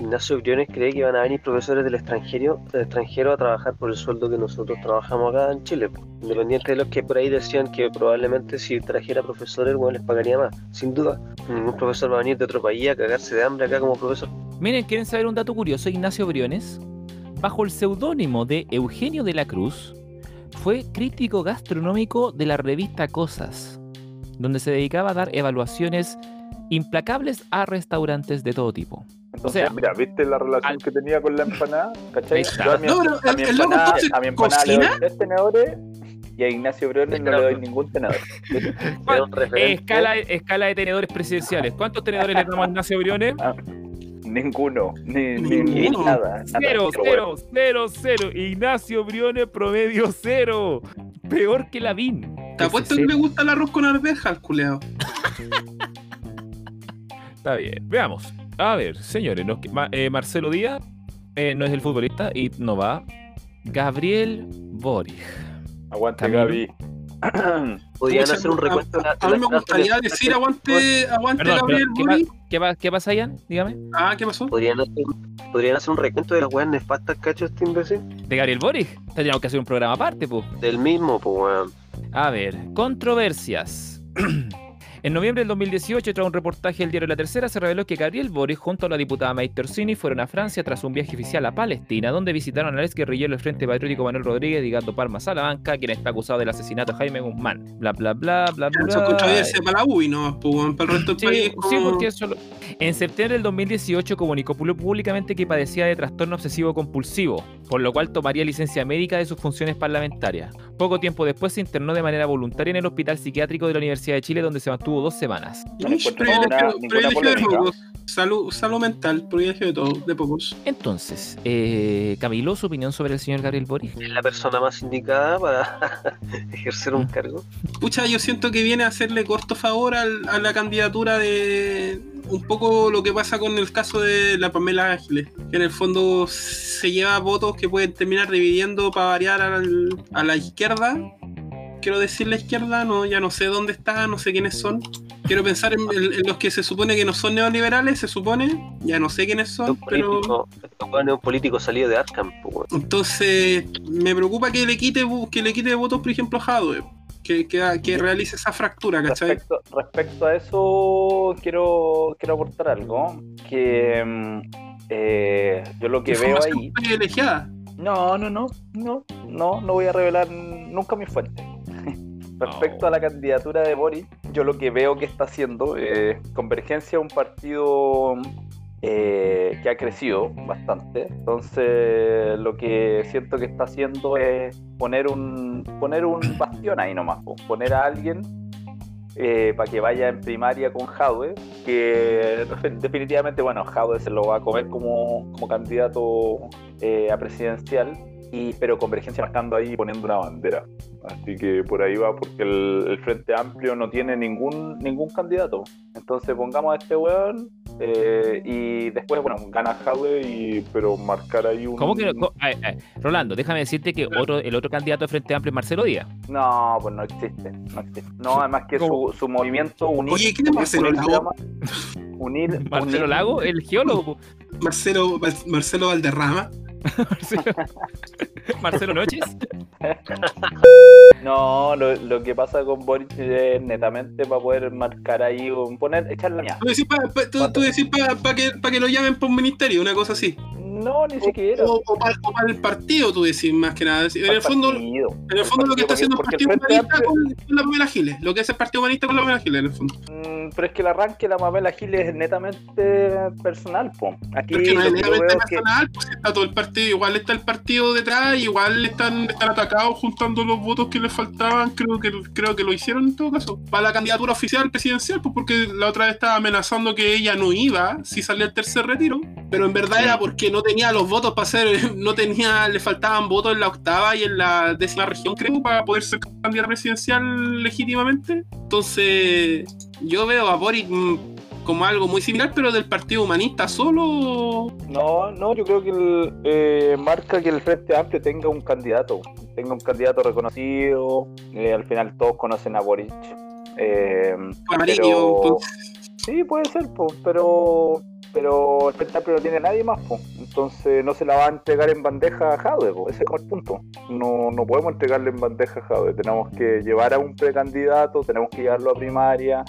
Ignacio Briones cree que van a venir profesores del extranjero, del extranjero a trabajar por el sueldo que nosotros trabajamos acá en Chile. Independiente de los que por ahí decían que probablemente si trajera profesores, bueno, les pagaría más. Sin duda, ningún profesor va a venir de otro país a cagarse de hambre acá como profesor. Miren, ¿quieren saber un dato curioso? Ignacio Briones, bajo el seudónimo de Eugenio de la Cruz, fue crítico gastronómico de la revista Cosas, donde se dedicaba a dar evaluaciones implacables a restaurantes de todo tipo. Entonces, sea, mira, ¿viste la relación al- que tenía con la empanada? ¿Cachai? Yo a mi, No, pero a mi el- loco empanada, entonces a mi empanada le doy cocina. tres tenedores y a Ignacio Briones no le doy ningún tenedor. [LAUGHS] Escala, escala de tenedores presidenciales. ¿Cuántos tenedores le damos a Ignacio Briones? Ninguno, ni, ni, ni Ninguno. nada. nada. Cero, cero, cero, cero. Ignacio Briones promedio cero. Peor que Lavín. te apuesto que le gusta el arroz con arveja al culeado. Está bien. Veamos. A ver, señores. nos que- Ma- eh, Marcelo Díaz eh, no es el futbolista y no va. Gabriel Boric. Aguante, Camilo. Gaby. [CLEARS THROAT] Podrían hacer un recuento de la- A, a de mí me las gustaría decir aguante, aguante Perdón, Gabriel ¿qué, Boric. pa- qué, pa- qué pasa, Ian? Dígame. Ah, ¿qué pasó? Podrían hacer, podrían hacer un recuento de las weas nefastas que ha hecho este imbécil. ¿De Gabriel Boric? Tendríamos que hacer un programa aparte, pues. Del mismo, pues weón. A ver, controversias. [CLEARS THROAT] En noviembre del 2018, tras un reportaje del diario La Tercera, se reveló que Gabriel Boric junto a la diputada Maite Orsini fueron a Francia tras un viaje oficial a Palestina, donde visitaron al ex guerrillero del Frente Patriótico Manuel Rodríguez y Gato Palma Salamanca, quien está acusado del asesinato de Jaime Guzmán. Bla, bla, bla, bla, bla. Para la UI, no, pues, para el resto del Sí, país. sí, porque eso lo- En septiembre del 2018 comunicó públicamente que padecía de trastorno obsesivo compulsivo, por lo cual tomaría licencia médica de sus funciones parlamentarias. Poco tiempo después se internó de manera voluntaria en el Hospital Psiquiátrico de la Universidad de Chile, donde se mantuvo dos semanas. No le Ish, encuentro privilegio- ninguna- ninguna privilegio de polémica. pocos. Salud, salud mental, privilegio de todos, de pocos. Entonces, eh, Camilo, su opinión sobre el señor Gabriel Boric. Es la persona más indicada para [LAUGHS] ejercer un cargo. Pucha, yo siento que viene a hacerle corto favor al- a la candidatura de un poco lo que pasa con el caso de la Pamela Ángeles, que en el fondo se lleva votos que pueden terminar dividiendo para variar al- a la izquierda. Quiero decir la izquierda, no, ya no sé dónde está, no sé quiénes son. Quiero pensar en, en- en los que se supone que no son neoliberales, se supone, ya no sé quiénes Es son, pero... es un político salido de Arkham, pues. Entonces, me preocupa que le quite que le quite votos, por ejemplo, a Jadwe, que, que, que realice esa fractura, ¿cachai? Respecto, respecto a eso, quiero, quiero aportar algo. Que mm, eh, yo lo que veo ahí. No, no, no, no, no, no voy a revelar nunca mi fuente. Respecto a la candidatura de Boris, yo lo que veo que está haciendo, eh, Convergencia es un partido eh, que ha crecido bastante. Entonces, lo que siento que está haciendo es poner un, poner un [COUGHS] bastión ahí nomás, po. poner a alguien eh, para que vaya en primaria con Jadwe, que [LAUGHS] definitivamente, bueno, Jadwe se lo va a comer como, como candidato eh, a presidencial, y, pero Convergencia marcando ahí poniendo una bandera. Así que por ahí va, porque el, el Frente Amplio no tiene ningún, ningún candidato. Entonces pongamos a este weón eh, y después, bueno, gana Jadwe, y, pero marcar ahí un... ¿Cómo que no? co- ay, ay, Rolando, déjame decirte que otro, el otro candidato de Frente Amplio es Marcelo Díaz. No, pues no existe, no existe. No, además que su, su movimiento unir... Oye, ¿quién es Marcelo Lago? Unir, Marcelo unir- Lago, el geólogo. Marcelo, Marcelo Valderrama. [LAUGHS] Marcelo, Noches. No, lo, lo que pasa con Boric es netamente para poder marcar ahí, poner, echar la mía. Tú decís para pa que, pa que lo llamen por un ministerio, una cosa así. No, ni siquiera. O, o para, el partido, tú decís, más que nada. En el fondo, Partido. en el fondo lo que está haciendo el Partido Humanista con, con la Pamela Giles. Lo que hace el Partido Humanista con la Pamela Giles, en el fondo. Mm, pero es que el arranque de la Mabel Giles es netamente personal, po. Aquí Porque no es netamente que personal, pues está todo el partido, igual está el partido detrás, igual están, están atacados juntando los votos que les faltaban, creo que creo que lo hicieron en todo caso, para la candidatura oficial presidencial, pues porque la otra vez estaba amenazando que ella no iba si salía el tercer retiro, pero en verdad era porque no tenía los votos para ser, [LAUGHS] no tenía, le faltaban votos en la octava y en la décima región, creo, para poder ser candidata presidencial legítimamente. Entonces, yo veo a Boric mm, como algo muy similar, pero del Partido Humanista solo. No, no, yo creo que el, eh, marca que el Frente Amplio tenga un candidato, tenga un candidato reconocido. eh, al final todos conocen a Boric. eh, Amarillo, pero-. Sí, puede ser, pero pero Amplio no tiene nadie más, entonces no se la va a entregar en bandeja a Jadwe, po, ese es como el punto. No, no podemos entregarle en bandeja a Jadwe, tenemos que llevar a un precandidato, tenemos que llevarlo a primaria,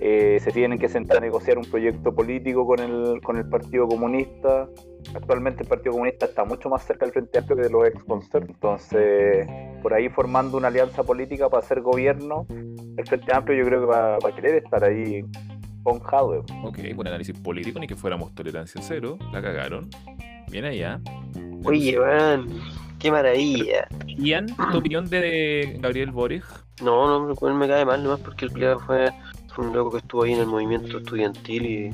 eh, se tienen que sentar a negociar un proyecto político con el, con el Partido Comunista. Actualmente el Partido Comunista está mucho más cerca del Frente Amplio que de los ex entonces por ahí formando una alianza política para hacer gobierno, el Frente Amplio yo creo que va a querer estar ahí Jadwe. Ok, buen análisis político, ni que fuéramos tolerancia cero. La cagaron. Bien allá. Oye, man, qué maravilla. Ian, tu opinión de Gabriel Boric. No, no, cual me cae mal nomás porque el culiado fue, fue un loco que estuvo ahí en el movimiento estudiantil y,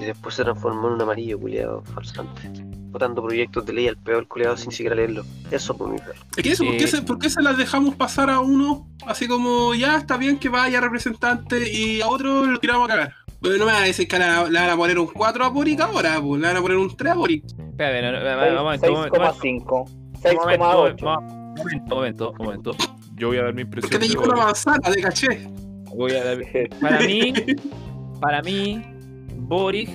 y después se transformó en un amarillo culiado falsante. Votando proyectos de ley al peor culiado sin siquiera leerlo. Eso por mi perro. Es que eso, ¿por, qué Eh, se, por qué se las dejamos pasar a uno así como ya está bien que vaya representante y a otro lo tiramos a cagar? Pero no me van a decir que le van a- le van a poner un 4 a Boric ahora, pues, le van a poner un 3 a Boric. Espérate, no, no, no, no, momento, momento, momento, 6,5. momento, 6,8. momento, momento, momento. Yo voy a dar mi ¿Por qué impresión. te de llegó una manzana de caché? Voy a dar- Para mí, [LAUGHS] para mí, Boric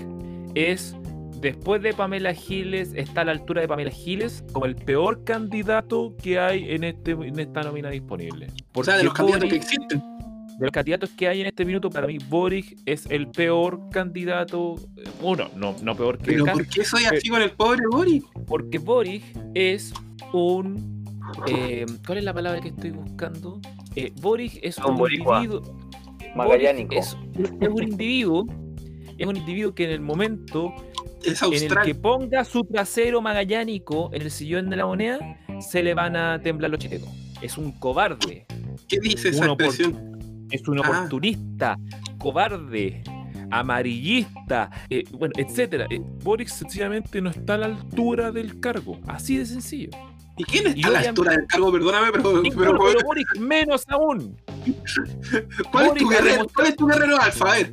es, después de Pamela Giles, está a la altura de Pamela Giles como el peor candidato que hay en, este, en esta nómina disponible. O sea, de los candidatos que existen. de los candidatos que hay en este minuto, para mí Boric es el peor candidato. eh, Uno, no, no peor que Pero ¿por qué soy así con el pobre Boric? porque Boric es un. eh, ¿Cuál es la palabra que estoy buscando? Eh, Boric es Un un boricua. individuo. Magallánico. Es, es un individuo. Es un individuo que en el momento Es en el que ponga su trasero magallánico en el sillón de la moneda, se le van a temblar los chetos. Es un cobarde. ¿Qué dice esa expresión? Es un Ah. oportunista, cobarde, amarillista, eh, bueno, etcétera. Eh, Boric sencillamente no está a la altura del cargo. Así de sencillo. ¿Y quién y está a la altura del cargo? Perdóname, pero, Y pero pero Boric menos aún. ¿cuál, es Boric tu ha guerrero, ¿cuál es tu guerrero alfa? A ver.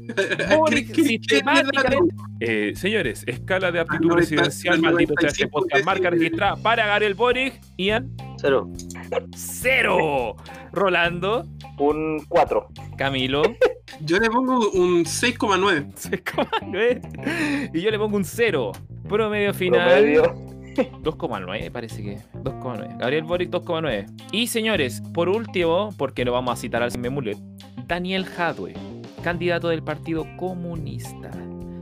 Boric ¿Qué- sistemáticamente- Eh, señores, escala de aptitud 90, presidencial, al maldito sea este 95 podcast. Marca registrada para Gabriel Boric. Ian, Cero. cero. Rolando, Un 4. Camilo, [LAUGHS] Yo le pongo un 6,9. 6,9. Y yo le pongo un cero. Promedio final. Promedio. [LAUGHS] 2,9 parece que. 2,9. Gabriel Boric 2,9. Y señores, por último, porque no vamos a citar al Memulet, Daniel Jadwe, candidato del Partido Comunista.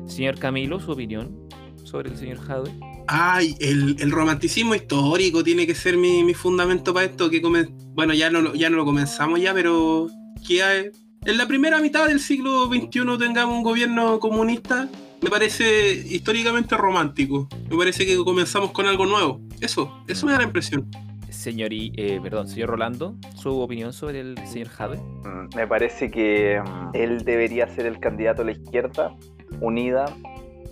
Señor Camilo, su opinión sobre el señor Jadwe. Ay, el, el romanticismo histórico tiene que ser mi, mi fundamento para esto, que come- bueno, ya no, lo- ya no lo comenzamos ya, pero que en la primera mitad del siglo XXI tengamos un gobierno comunista, me parece históricamente romántico. Me parece que comenzamos con algo nuevo. Eso, eso me da la impresión. Señor, y, eh, perdón, señor Rolando, su opinión sobre el señor Jade. Mm, Me parece que mm, él debería ser el candidato a la izquierda unida,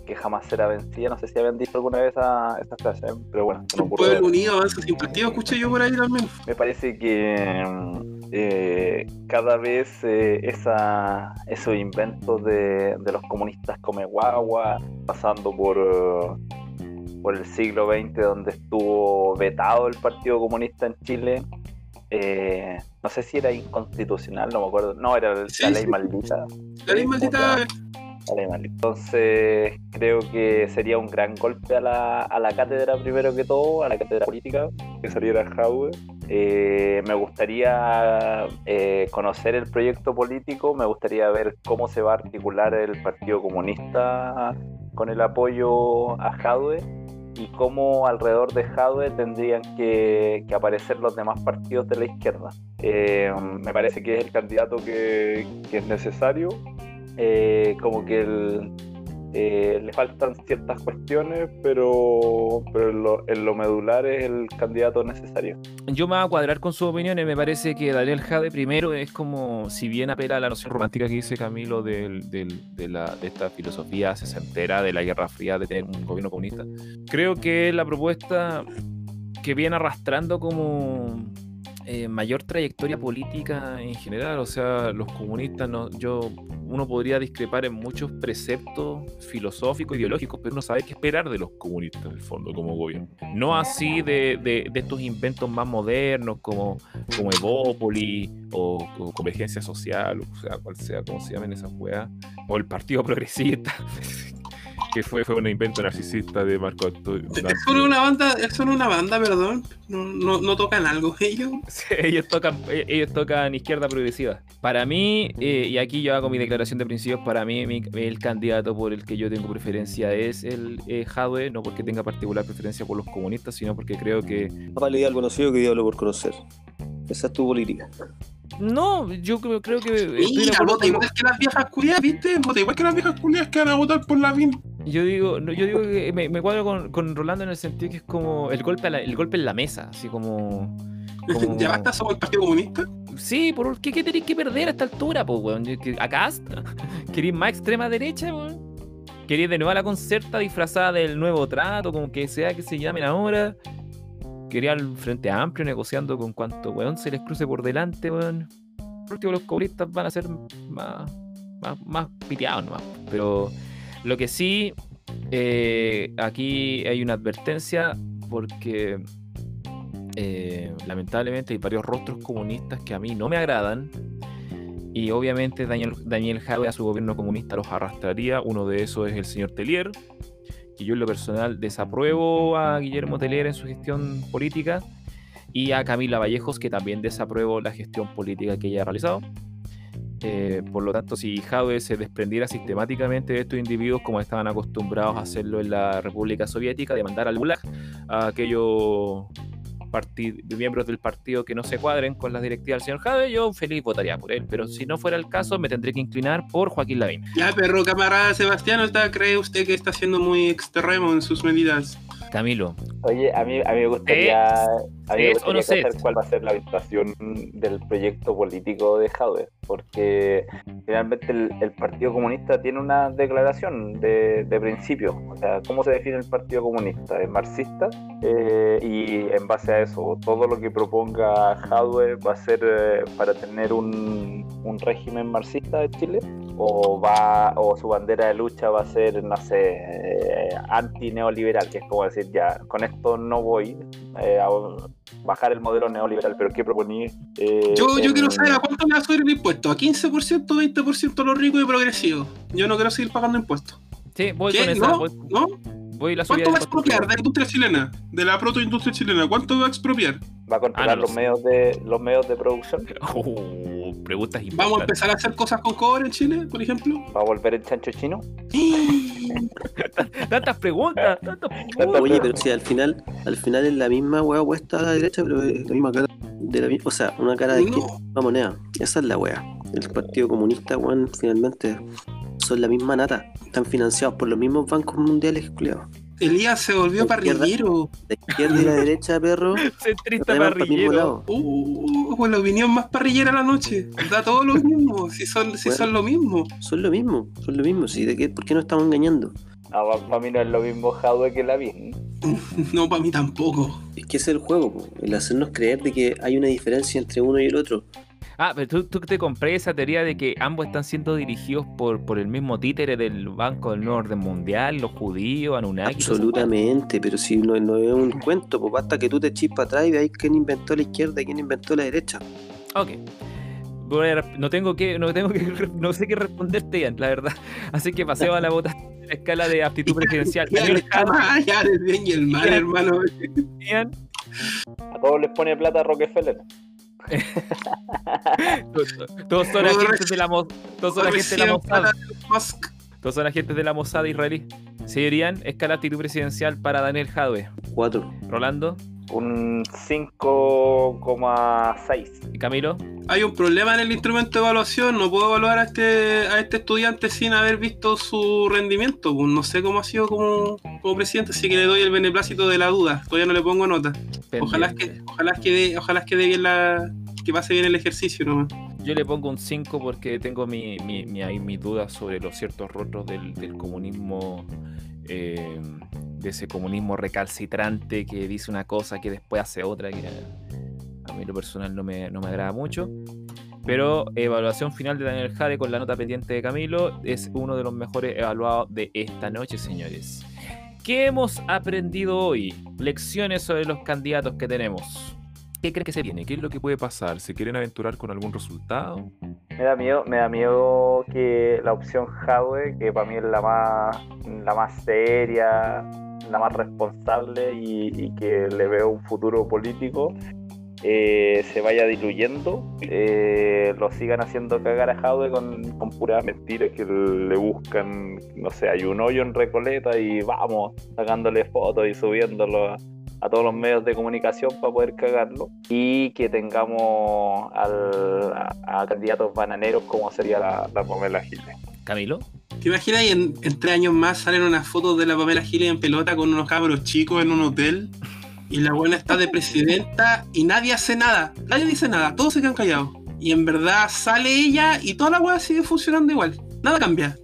que jamás será vencida. No sé si habían dicho alguna vez esa, esa frase, ¿eh? pero bueno, Un pueblo unido avanza sin partido, escuché yo por ahí también. Me parece que mm, eh, cada vez eh, esa, esos inventos de, de los comunistas come guagua, pasando por, eh, por el siglo XX donde estuvo vetado el Partido Comunista en Chile, eh, no sé si era inconstitucional, no me acuerdo, no, era Sí, la ley sí. maldita. La ley maldita Ley maldita. Entonces creo que sería un gran golpe a la, a la cátedra primero que todo, a la cátedra política, que saliera Jaude. Eh, me gustaría eh, conocer el proyecto político, me gustaría ver cómo se va a articular el Partido Comunista con el apoyo a Jadwe y cómo alrededor de Jadwe tendrían que, que aparecer los demás partidos de la izquierda. Eh, me parece que es el candidato que, que es necesario. Eh, como que el, eh, le faltan ciertas cuestiones, pero, pero en, lo, en lo medular es el candidato necesario. Yo me voy a cuadrar con sus opiniones. Me parece que Daniel Jade primero es como, si bien apela a la noción romántica que dice Camilo del- del- de, la, de esta filosofía sesentera de la Guerra Fría, de tener un gobierno comunista, creo que la propuesta que viene arrastrando como eh, mayor trayectoria política en general, o sea, los comunistas, no, yo, uno podría discrepar en muchos preceptos filosóficos, ideológicos, pero uno sabe qué esperar de los comunistas en el fondo como gobierno. No así de, de- de estos inventos más modernos como, como Evópoli o, o Convergencia Social, o sea, cual sea, como se llamen esas weas, o el Partido Progresista. [LAUGHS] que fue, fue un invento narcisista de Marco Antonio. es solo una banda, es solo una banda, perdón. No, no, no tocan algo ellos. [LAUGHS] Ellos tocan, eh, ellos tocan izquierda progresiva. Para mí, eh, y aquí yo hago mi declaración de principios, para mí mi- el candidato por el que yo tengo preferencia es el eh, Jadwe, no porque tenga particular preferencia por los comunistas, sino porque creo que... Más vale al conocido que diablo por conocer. Esa es tu política. No, yo creo, creo que... Mira, vota igual que las viejas culiadas, ¿viste? Vota igual que las viejas culiadas que van a votar por la BIN. Yo digo, yo digo que me, me cuadro con, con Rolando en el sentido que es como el golpe, a la- el golpe en la mesa, así como... [LAUGHS] como- ya basta, somos el Partido Comunista. Sí, por ¿qué, qué tenéis que perder a esta altura, pues, weón? ¿Que- ¿Acá? [LAUGHS] ¿Queréis más extrema derecha, weón? ¿Queréis de nuevo a la concerta disfrazada del nuevo trato, como que sea que se llamen ahora? ¿Quería al Frente Amplio negociando con cuanto weón se les cruce por delante, weón? Por último, los comunistas van a ser más, más, más piteados nomás. Pero lo que sí, eh, aquí hay una advertencia porque eh, lamentablemente hay varios rostros comunistas que a mí no me agradan. Y obviamente Daniel, Daniel Jadwe a su gobierno comunista los arrastraría. Uno de esos es el señor Telier, que yo en lo personal desapruebo a Guillermo Telier en su gestión política. Y a Camila Vallejos, que también desapruebo la gestión política que ella ha realizado. Eh, por lo tanto, si Jadwe se desprendiera sistemáticamente de estos individuos como estaban acostumbrados a hacerlo en la República Soviética, de mandar al Gulag a aquellos miembros del partido que no se cuadren con las directivas del señor Jadwe, yo feliz votaría por él. Pero si no fuera el caso, me tendré que inclinar por Joaquín Lavín. Ya, perro, camarada Sebastián, ¿está- ¿cree usted que está siendo muy extremo en sus medidas? Camilo, Oye, a mí, a mí me gustaría, a mí saber cuál va a ser la orientación del proyecto político de Jadwe, porque finalmente el, Partido Comunista tiene una declaración de, de principio, o sea, ¿cómo se define el Partido Comunista? ¿Es marxista? Eh, y en base a eso, todo lo que proponga Jadwe va a ser eh, para tener un, régimen marxista de Chile, o va o su bandera de lucha va a ser, no sé, eh, anti-neoliberal, que es como decir, ya, con esto no voy eh, bajar el modelo neoliberal, pero ¿qué proponí? Eh, Yo, yo en- quiero saber a cuánto le va a subir el impuesto. ¿A 15%, 20% los ricos y progresivos? Yo no quiero seguir pagando impuestos. sí, voy ¿Qué? con esa. ¿No? Voy, ¿No? Voy la subida ¿Cuánto va a de expropiar de la industria chilena? De la protoindustria chilena. ¿Cuánto va a expropiar? va a controlar Ah, no los sé. medios de los medios de producción, [LAUGHS] Oh, preguntas ¿Vamos a importantes. empezar a hacer cosas con cobre en Chile, por ejemplo? va a volver el chancho chino. [LAUGHS] Tantas preguntas, tantas preguntas. Oye, pero si al final, al final es la misma hueá puesta a la derecha, pero es la misma cara. de la o sea, una cara No. distinta, una moneda. Esa es la wea. El Partido Comunista, weón, finalmente son la misma nata. Están financiados por los mismos bancos mundiales, culiados. Elías se volvió parrillero. La izquierda y la derecha, perro, [LAUGHS] Centrista parrillero. lado. Uh, pues la opinión más parrillera de la noche. Da todo lo mismo. Si son, si Bueno. son lo mismo. Son lo mismo, son lo mismo. ¿sí? ¿De qué, ¿Por qué nos estamos engañando? para mí no es lo mismo Hadwe que la vi. [LAUGHS] No, para mí tampoco. Es que ese es el juego, po, el hacernos creer de que hay una diferencia entre uno y el otro. Ah, pero tú, tú te compré esa teoría de que ambos están siendo dirigidos por, por el mismo títere del Banco del Nuevo Orden Mundial, los judíos, Anunnaki. Absolutamente, pero si no, no es un cuento, pues basta que tú te echis para atrás y veáis quién inventó la izquierda y quién inventó la derecha. Ok. No tengo que, no tengo que, no sé qué responderte, Ian, la verdad. Así que paseo a la votación de la escala de aptitud presidencial. Ian, A todos les pone plata Rockefeller. [LAUGHS] todos, son agentes de la todos son agentes de la Mossad. Todos son agentes de la Mossad israelí. Seguirían escala aptitud presidencial para Daniel Jadwe. Cuatro. Rolando Un 5,6. y Camilo. Hay un problema en el instrumento de evaluación. No puedo evaluar a este, a este estudiante sin haber visto su rendimiento. Pues no sé cómo ha sido como, como presidente, así que le doy el beneplácito de la duda. Todavía no le pongo nota. Ojalá que, ojalá que dé, ojalá que dé bien la. que pase bien el ejercicio nomás. Yo le pongo un 5 porque tengo mi, mi, mi, ahí mis dudas sobre los ciertos rostros del, del comunismo, eh, de ese comunismo recalcitrante que dice una cosa que después hace otra, que a mí lo personal no me, no me agrada mucho. Pero evaluación final de Daniel Jade con la nota pendiente de Camilo es uno de los mejores evaluados de esta noche, señores. ¿Qué hemos aprendido hoy? Lecciones sobre los candidatos que tenemos. ¿Qué crees que se viene? ¿Qué es lo que puede pasar? ¿Se quieren aventurar con algún resultado? Me da miedo, me da miedo que la opción Hadwe, que para mí es la más, la más seria, la más responsable y, que le veo un futuro político, eh, se vaya diluyendo, eh, lo sigan haciendo cagar a Hadwe con, con puras mentiras que le buscan, no sé, hay un hoyo en Recoleta y vamos, sacándole fotos y subiéndolo a, todos los medios de comunicación para poder cagarlo y que tengamos al- a, a candidatos bananeros como sería la, la Pamela Giles. Camilo. ¿Te imaginas y en, tres años más salen unas fotos de la Pamela Giles en pelota con unos cabros chicos en un hotel? Y la buena está de presidenta y nadie hace nada. Nadie dice nada, todos se quedan callados. Y en verdad sale ella y toda la weá sigue funcionando igual. Nada cambia.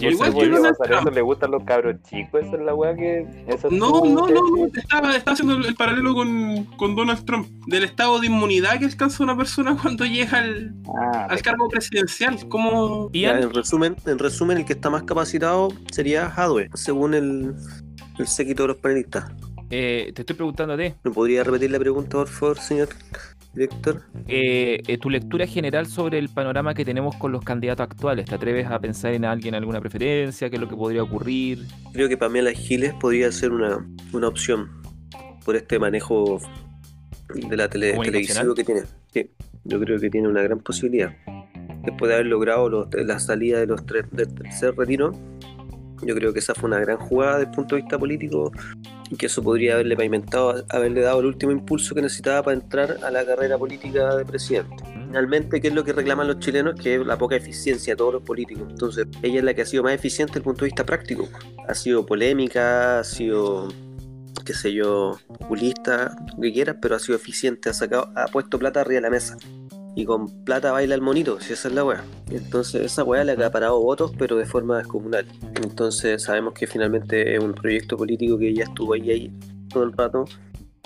Igual que por qué Donald pasar eso, le gustan los cabros chicos, esa es la weá que... No, no, no, no. Estaba, estaba haciendo el, el paralelo con, con Donald Trump. Del estado de inmunidad que alcanza una persona [LAUGHS] cuando llega al, Ah, al cargo presidencial. Como. Ya, en resumen, en resumen, el que está más capacitado sería Hadwe, según el, el séquito de los panelistas. eh, te estoy preguntando a ti. ¿Me podría repetir la pregunta, por favor, señor director? eh, eh, tu lectura general sobre el panorama que tenemos con los candidatos actuales. ¿Te atreves a pensar en alguien, alguna preferencia? ¿Qué es lo que podría ocurrir? Creo que Pamela Giles podría ser una, una opción por este manejo de la tele, televisivo que tiene. Sí, yo creo que tiene una gran posibilidad. Después de haber logrado los- la salida de los tres, del tercer retiro, yo creo que esa fue una gran jugada desde el punto de vista político y que eso podría haberle pavimentado, haberle dado el último impulso que necesitaba para entrar a la carrera política de presidente. Finalmente, ¿qué es lo que reclaman los chilenos? Que es la poca eficiencia de todos los políticos. Entonces, ella es la que ha sido más eficiente desde el punto de vista práctico. Ha sido polémica, ha sido, qué sé yo, populista, lo que quieras, pero ha sido eficiente, ha sacado, ha puesto plata arriba de la mesa. Y con plata baila el monito, si esa es la weá. Entonces, esa weá le ha acaparado votos, pero de forma descomunal. Entonces, sabemos que finalmente es un proyecto político que ya estuvo ahí, ahí todo el rato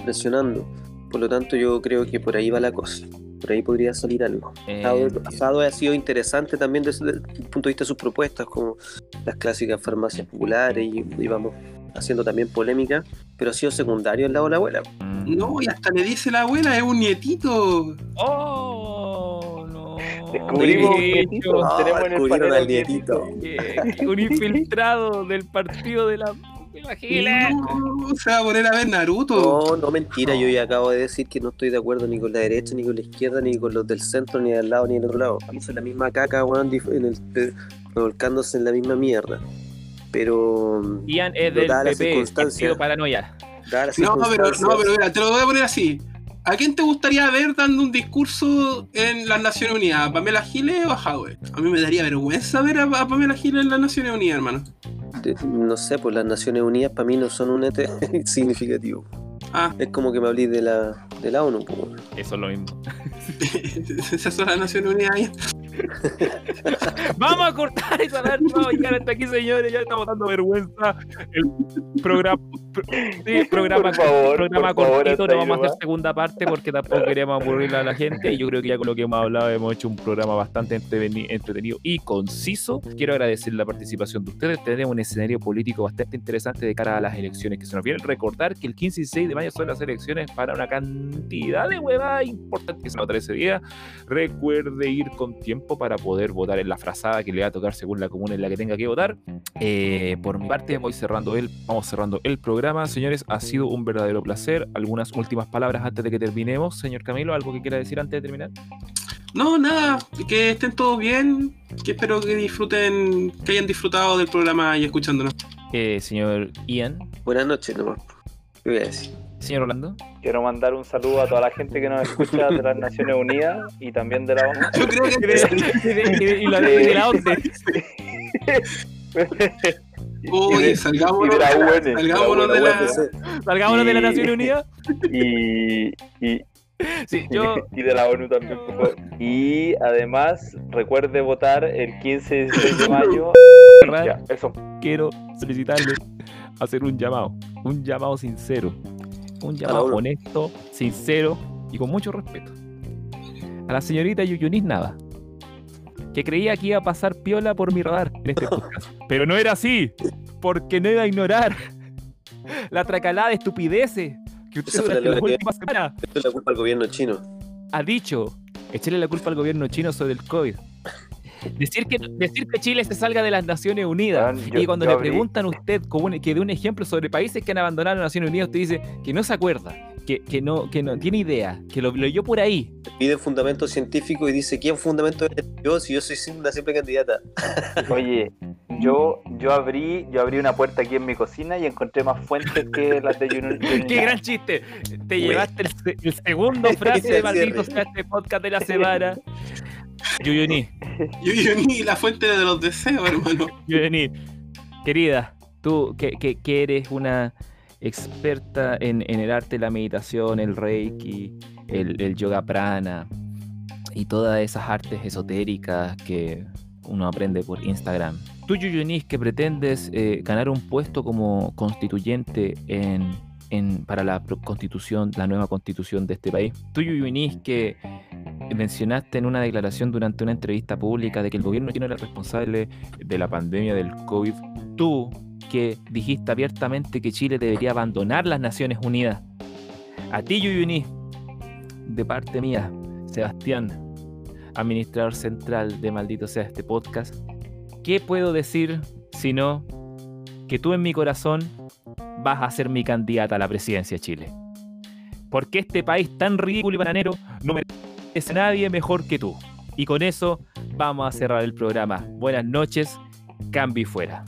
presionando. Por lo tanto, yo creo que por ahí va la cosa. Por ahí podría salir algo. Eh, Asado, Asado ha sido interesante también desde el punto de vista de sus propuestas, como las clásicas farmacias populares y, y vamos haciendo también polémica, pero ha sido secundario el lado de la abuela. No, y hasta le dice la abuela, es un nietito. ¡Oh! No. Descubrimos un nietito. Ah, tenemos en el descubrieron panel al nietito. Un infiltrado del partido de la. No, se va a poner a ver Naruto. No, no mentira, yo ya acabo de decir que no estoy de acuerdo ni con la derecha, ni con la izquierda, ni con los del centro, ni del lado, ni del otro lado. A mí son la misma caca, weón, eh, revolcándose en la misma mierda. Pero, Ian es del PP, partido paranoia. No, pero, no, pero mira, te lo voy a poner así. ¿a quién te gustaría ver dando un discurso en las Naciones Unidas? ¿A Pamela Giles o a Howard? A mí me daría vergüenza ver a, a Pamela Giles en las Naciones Unidas, hermano. De- No sé, pues las Naciones Unidas para mí no son un ente [LAUGHS] significativo. Ah, Es como que me hablé de la, de la ONU. pues. Eso es lo mismo. [LAUGHS] esas son las Naciones Unidas. [LAUGHS] Vamos a cortar esa parte. Vamos a llegar hasta aquí, señores. Ya estamos dando vergüenza. El programa. Sí, programa, Por favor, programa por cortito. No vamos a hacer segunda parte porque tampoco queremos aburrir a la gente. Y yo creo que ya con lo que hemos hablado hemos hecho un programa bastante entreteni- entretenido y conciso. Quiero agradecer la participación de ustedes. Tenemos un escenario político bastante interesante de cara a las elecciones que se nos vienen. Recordar que el 15 y 6 de mayo son las elecciones para una cantidad de huevadas importantes que se ese día. Recuerde ir con tiempo para poder votar en la frazada que le va a tocar según la comuna en la que tenga que votar. Eh, por mi parte, voy cerrando el, vamos cerrando el programa. Señores, ha sido un verdadero placer. Algunas últimas palabras antes de que terminemos. Señor Camilo, ¿algo que quiera decir antes de terminar? No, nada, que estén todos bien, que espero que disfruten, que hayan disfrutado del programa y escuchándonos. Eh, señor Ian, Buenas noches nomás. ¿Qué voy a decir? Señor Orlando. Quiero mandar un saludo a toda la gente que nos escucha de las Naciones Unidas y también de la ONU. Yo creo que y la, de la OCDE. Oye, salgámonos, de la UN, salgámonos de de la. Salgámonos de la Y- Nación Unida. y, y, Sí, yo. y de la ONU también, por favor. Y además, recuerde votar el 15 y 16 de mayo. Ya, eso. quiero solicitarle hacer un llamado, un llamado sincero, un la llamado honesto, sincero y con mucho respeto. A la señorita Yuyunis Nada, que creía que iba a pasar piola por mi radar en este podcast, [LAUGHS] pero no era así, porque no iba a ignorar la tracalada de estupideces que usted durante las últimas semanas Esto es la culpa del gobierno chino. ha dicho echarle la culpa al gobierno chino sobre el COVID. Decir que, decir que Chile se salga de las Naciones Unidas. Yo- y cuando yo le abrí- preguntan a usted como un- que dé un ejemplo sobre países que han abandonado las Naciones Unidas, usted dice que no se acuerda, que, que no, que no tiene idea, que lo leyó por ahí. Pide fundamento científico y dice, ¿quién fundamento es yo si yo soy una simple candidata? [LAUGHS] Oye, yo, yo abrí, yo abrí una puerta aquí en mi cocina y encontré más fuentes que las de Yunus. [LAUGHS] ¡Qué gran chiste! Te llevaste el, el segundo [LAUGHS] frase de maldito este podcast de la semana. Yuyuni, Yo, yo ni la fuente de los deseos, hermano. Yuyuni, querida, tú que, que- que eres una experta en, en el arte de la meditación, el reiki, el, el yoga prana y todas esas artes esotéricas que uno aprende por Instagram. Tú, Yuyunis, que pretendes eh, ganar un puesto como constituyente en, para la constitución, la nueva constitución de este país. Tú, Yuyunis, que mencionaste en una declaración durante una entrevista pública de que el gobierno chino era responsable de la pandemia del COVID. Tú, que dijiste abiertamente que Chile debería abandonar las Naciones Unidas. A ti, Yuyunis, de parte mía, Sebastián, administrador central de Maldito sea este podcast, ¿qué puedo decir sino que tú en mi corazón vas a ser mi candidata a la presidencia de Chile? Porque este país tan ridículo y bananero no merece a nadie mejor que tú. Y con eso vamos a cerrar el programa. Buenas noches, cambio y fuera.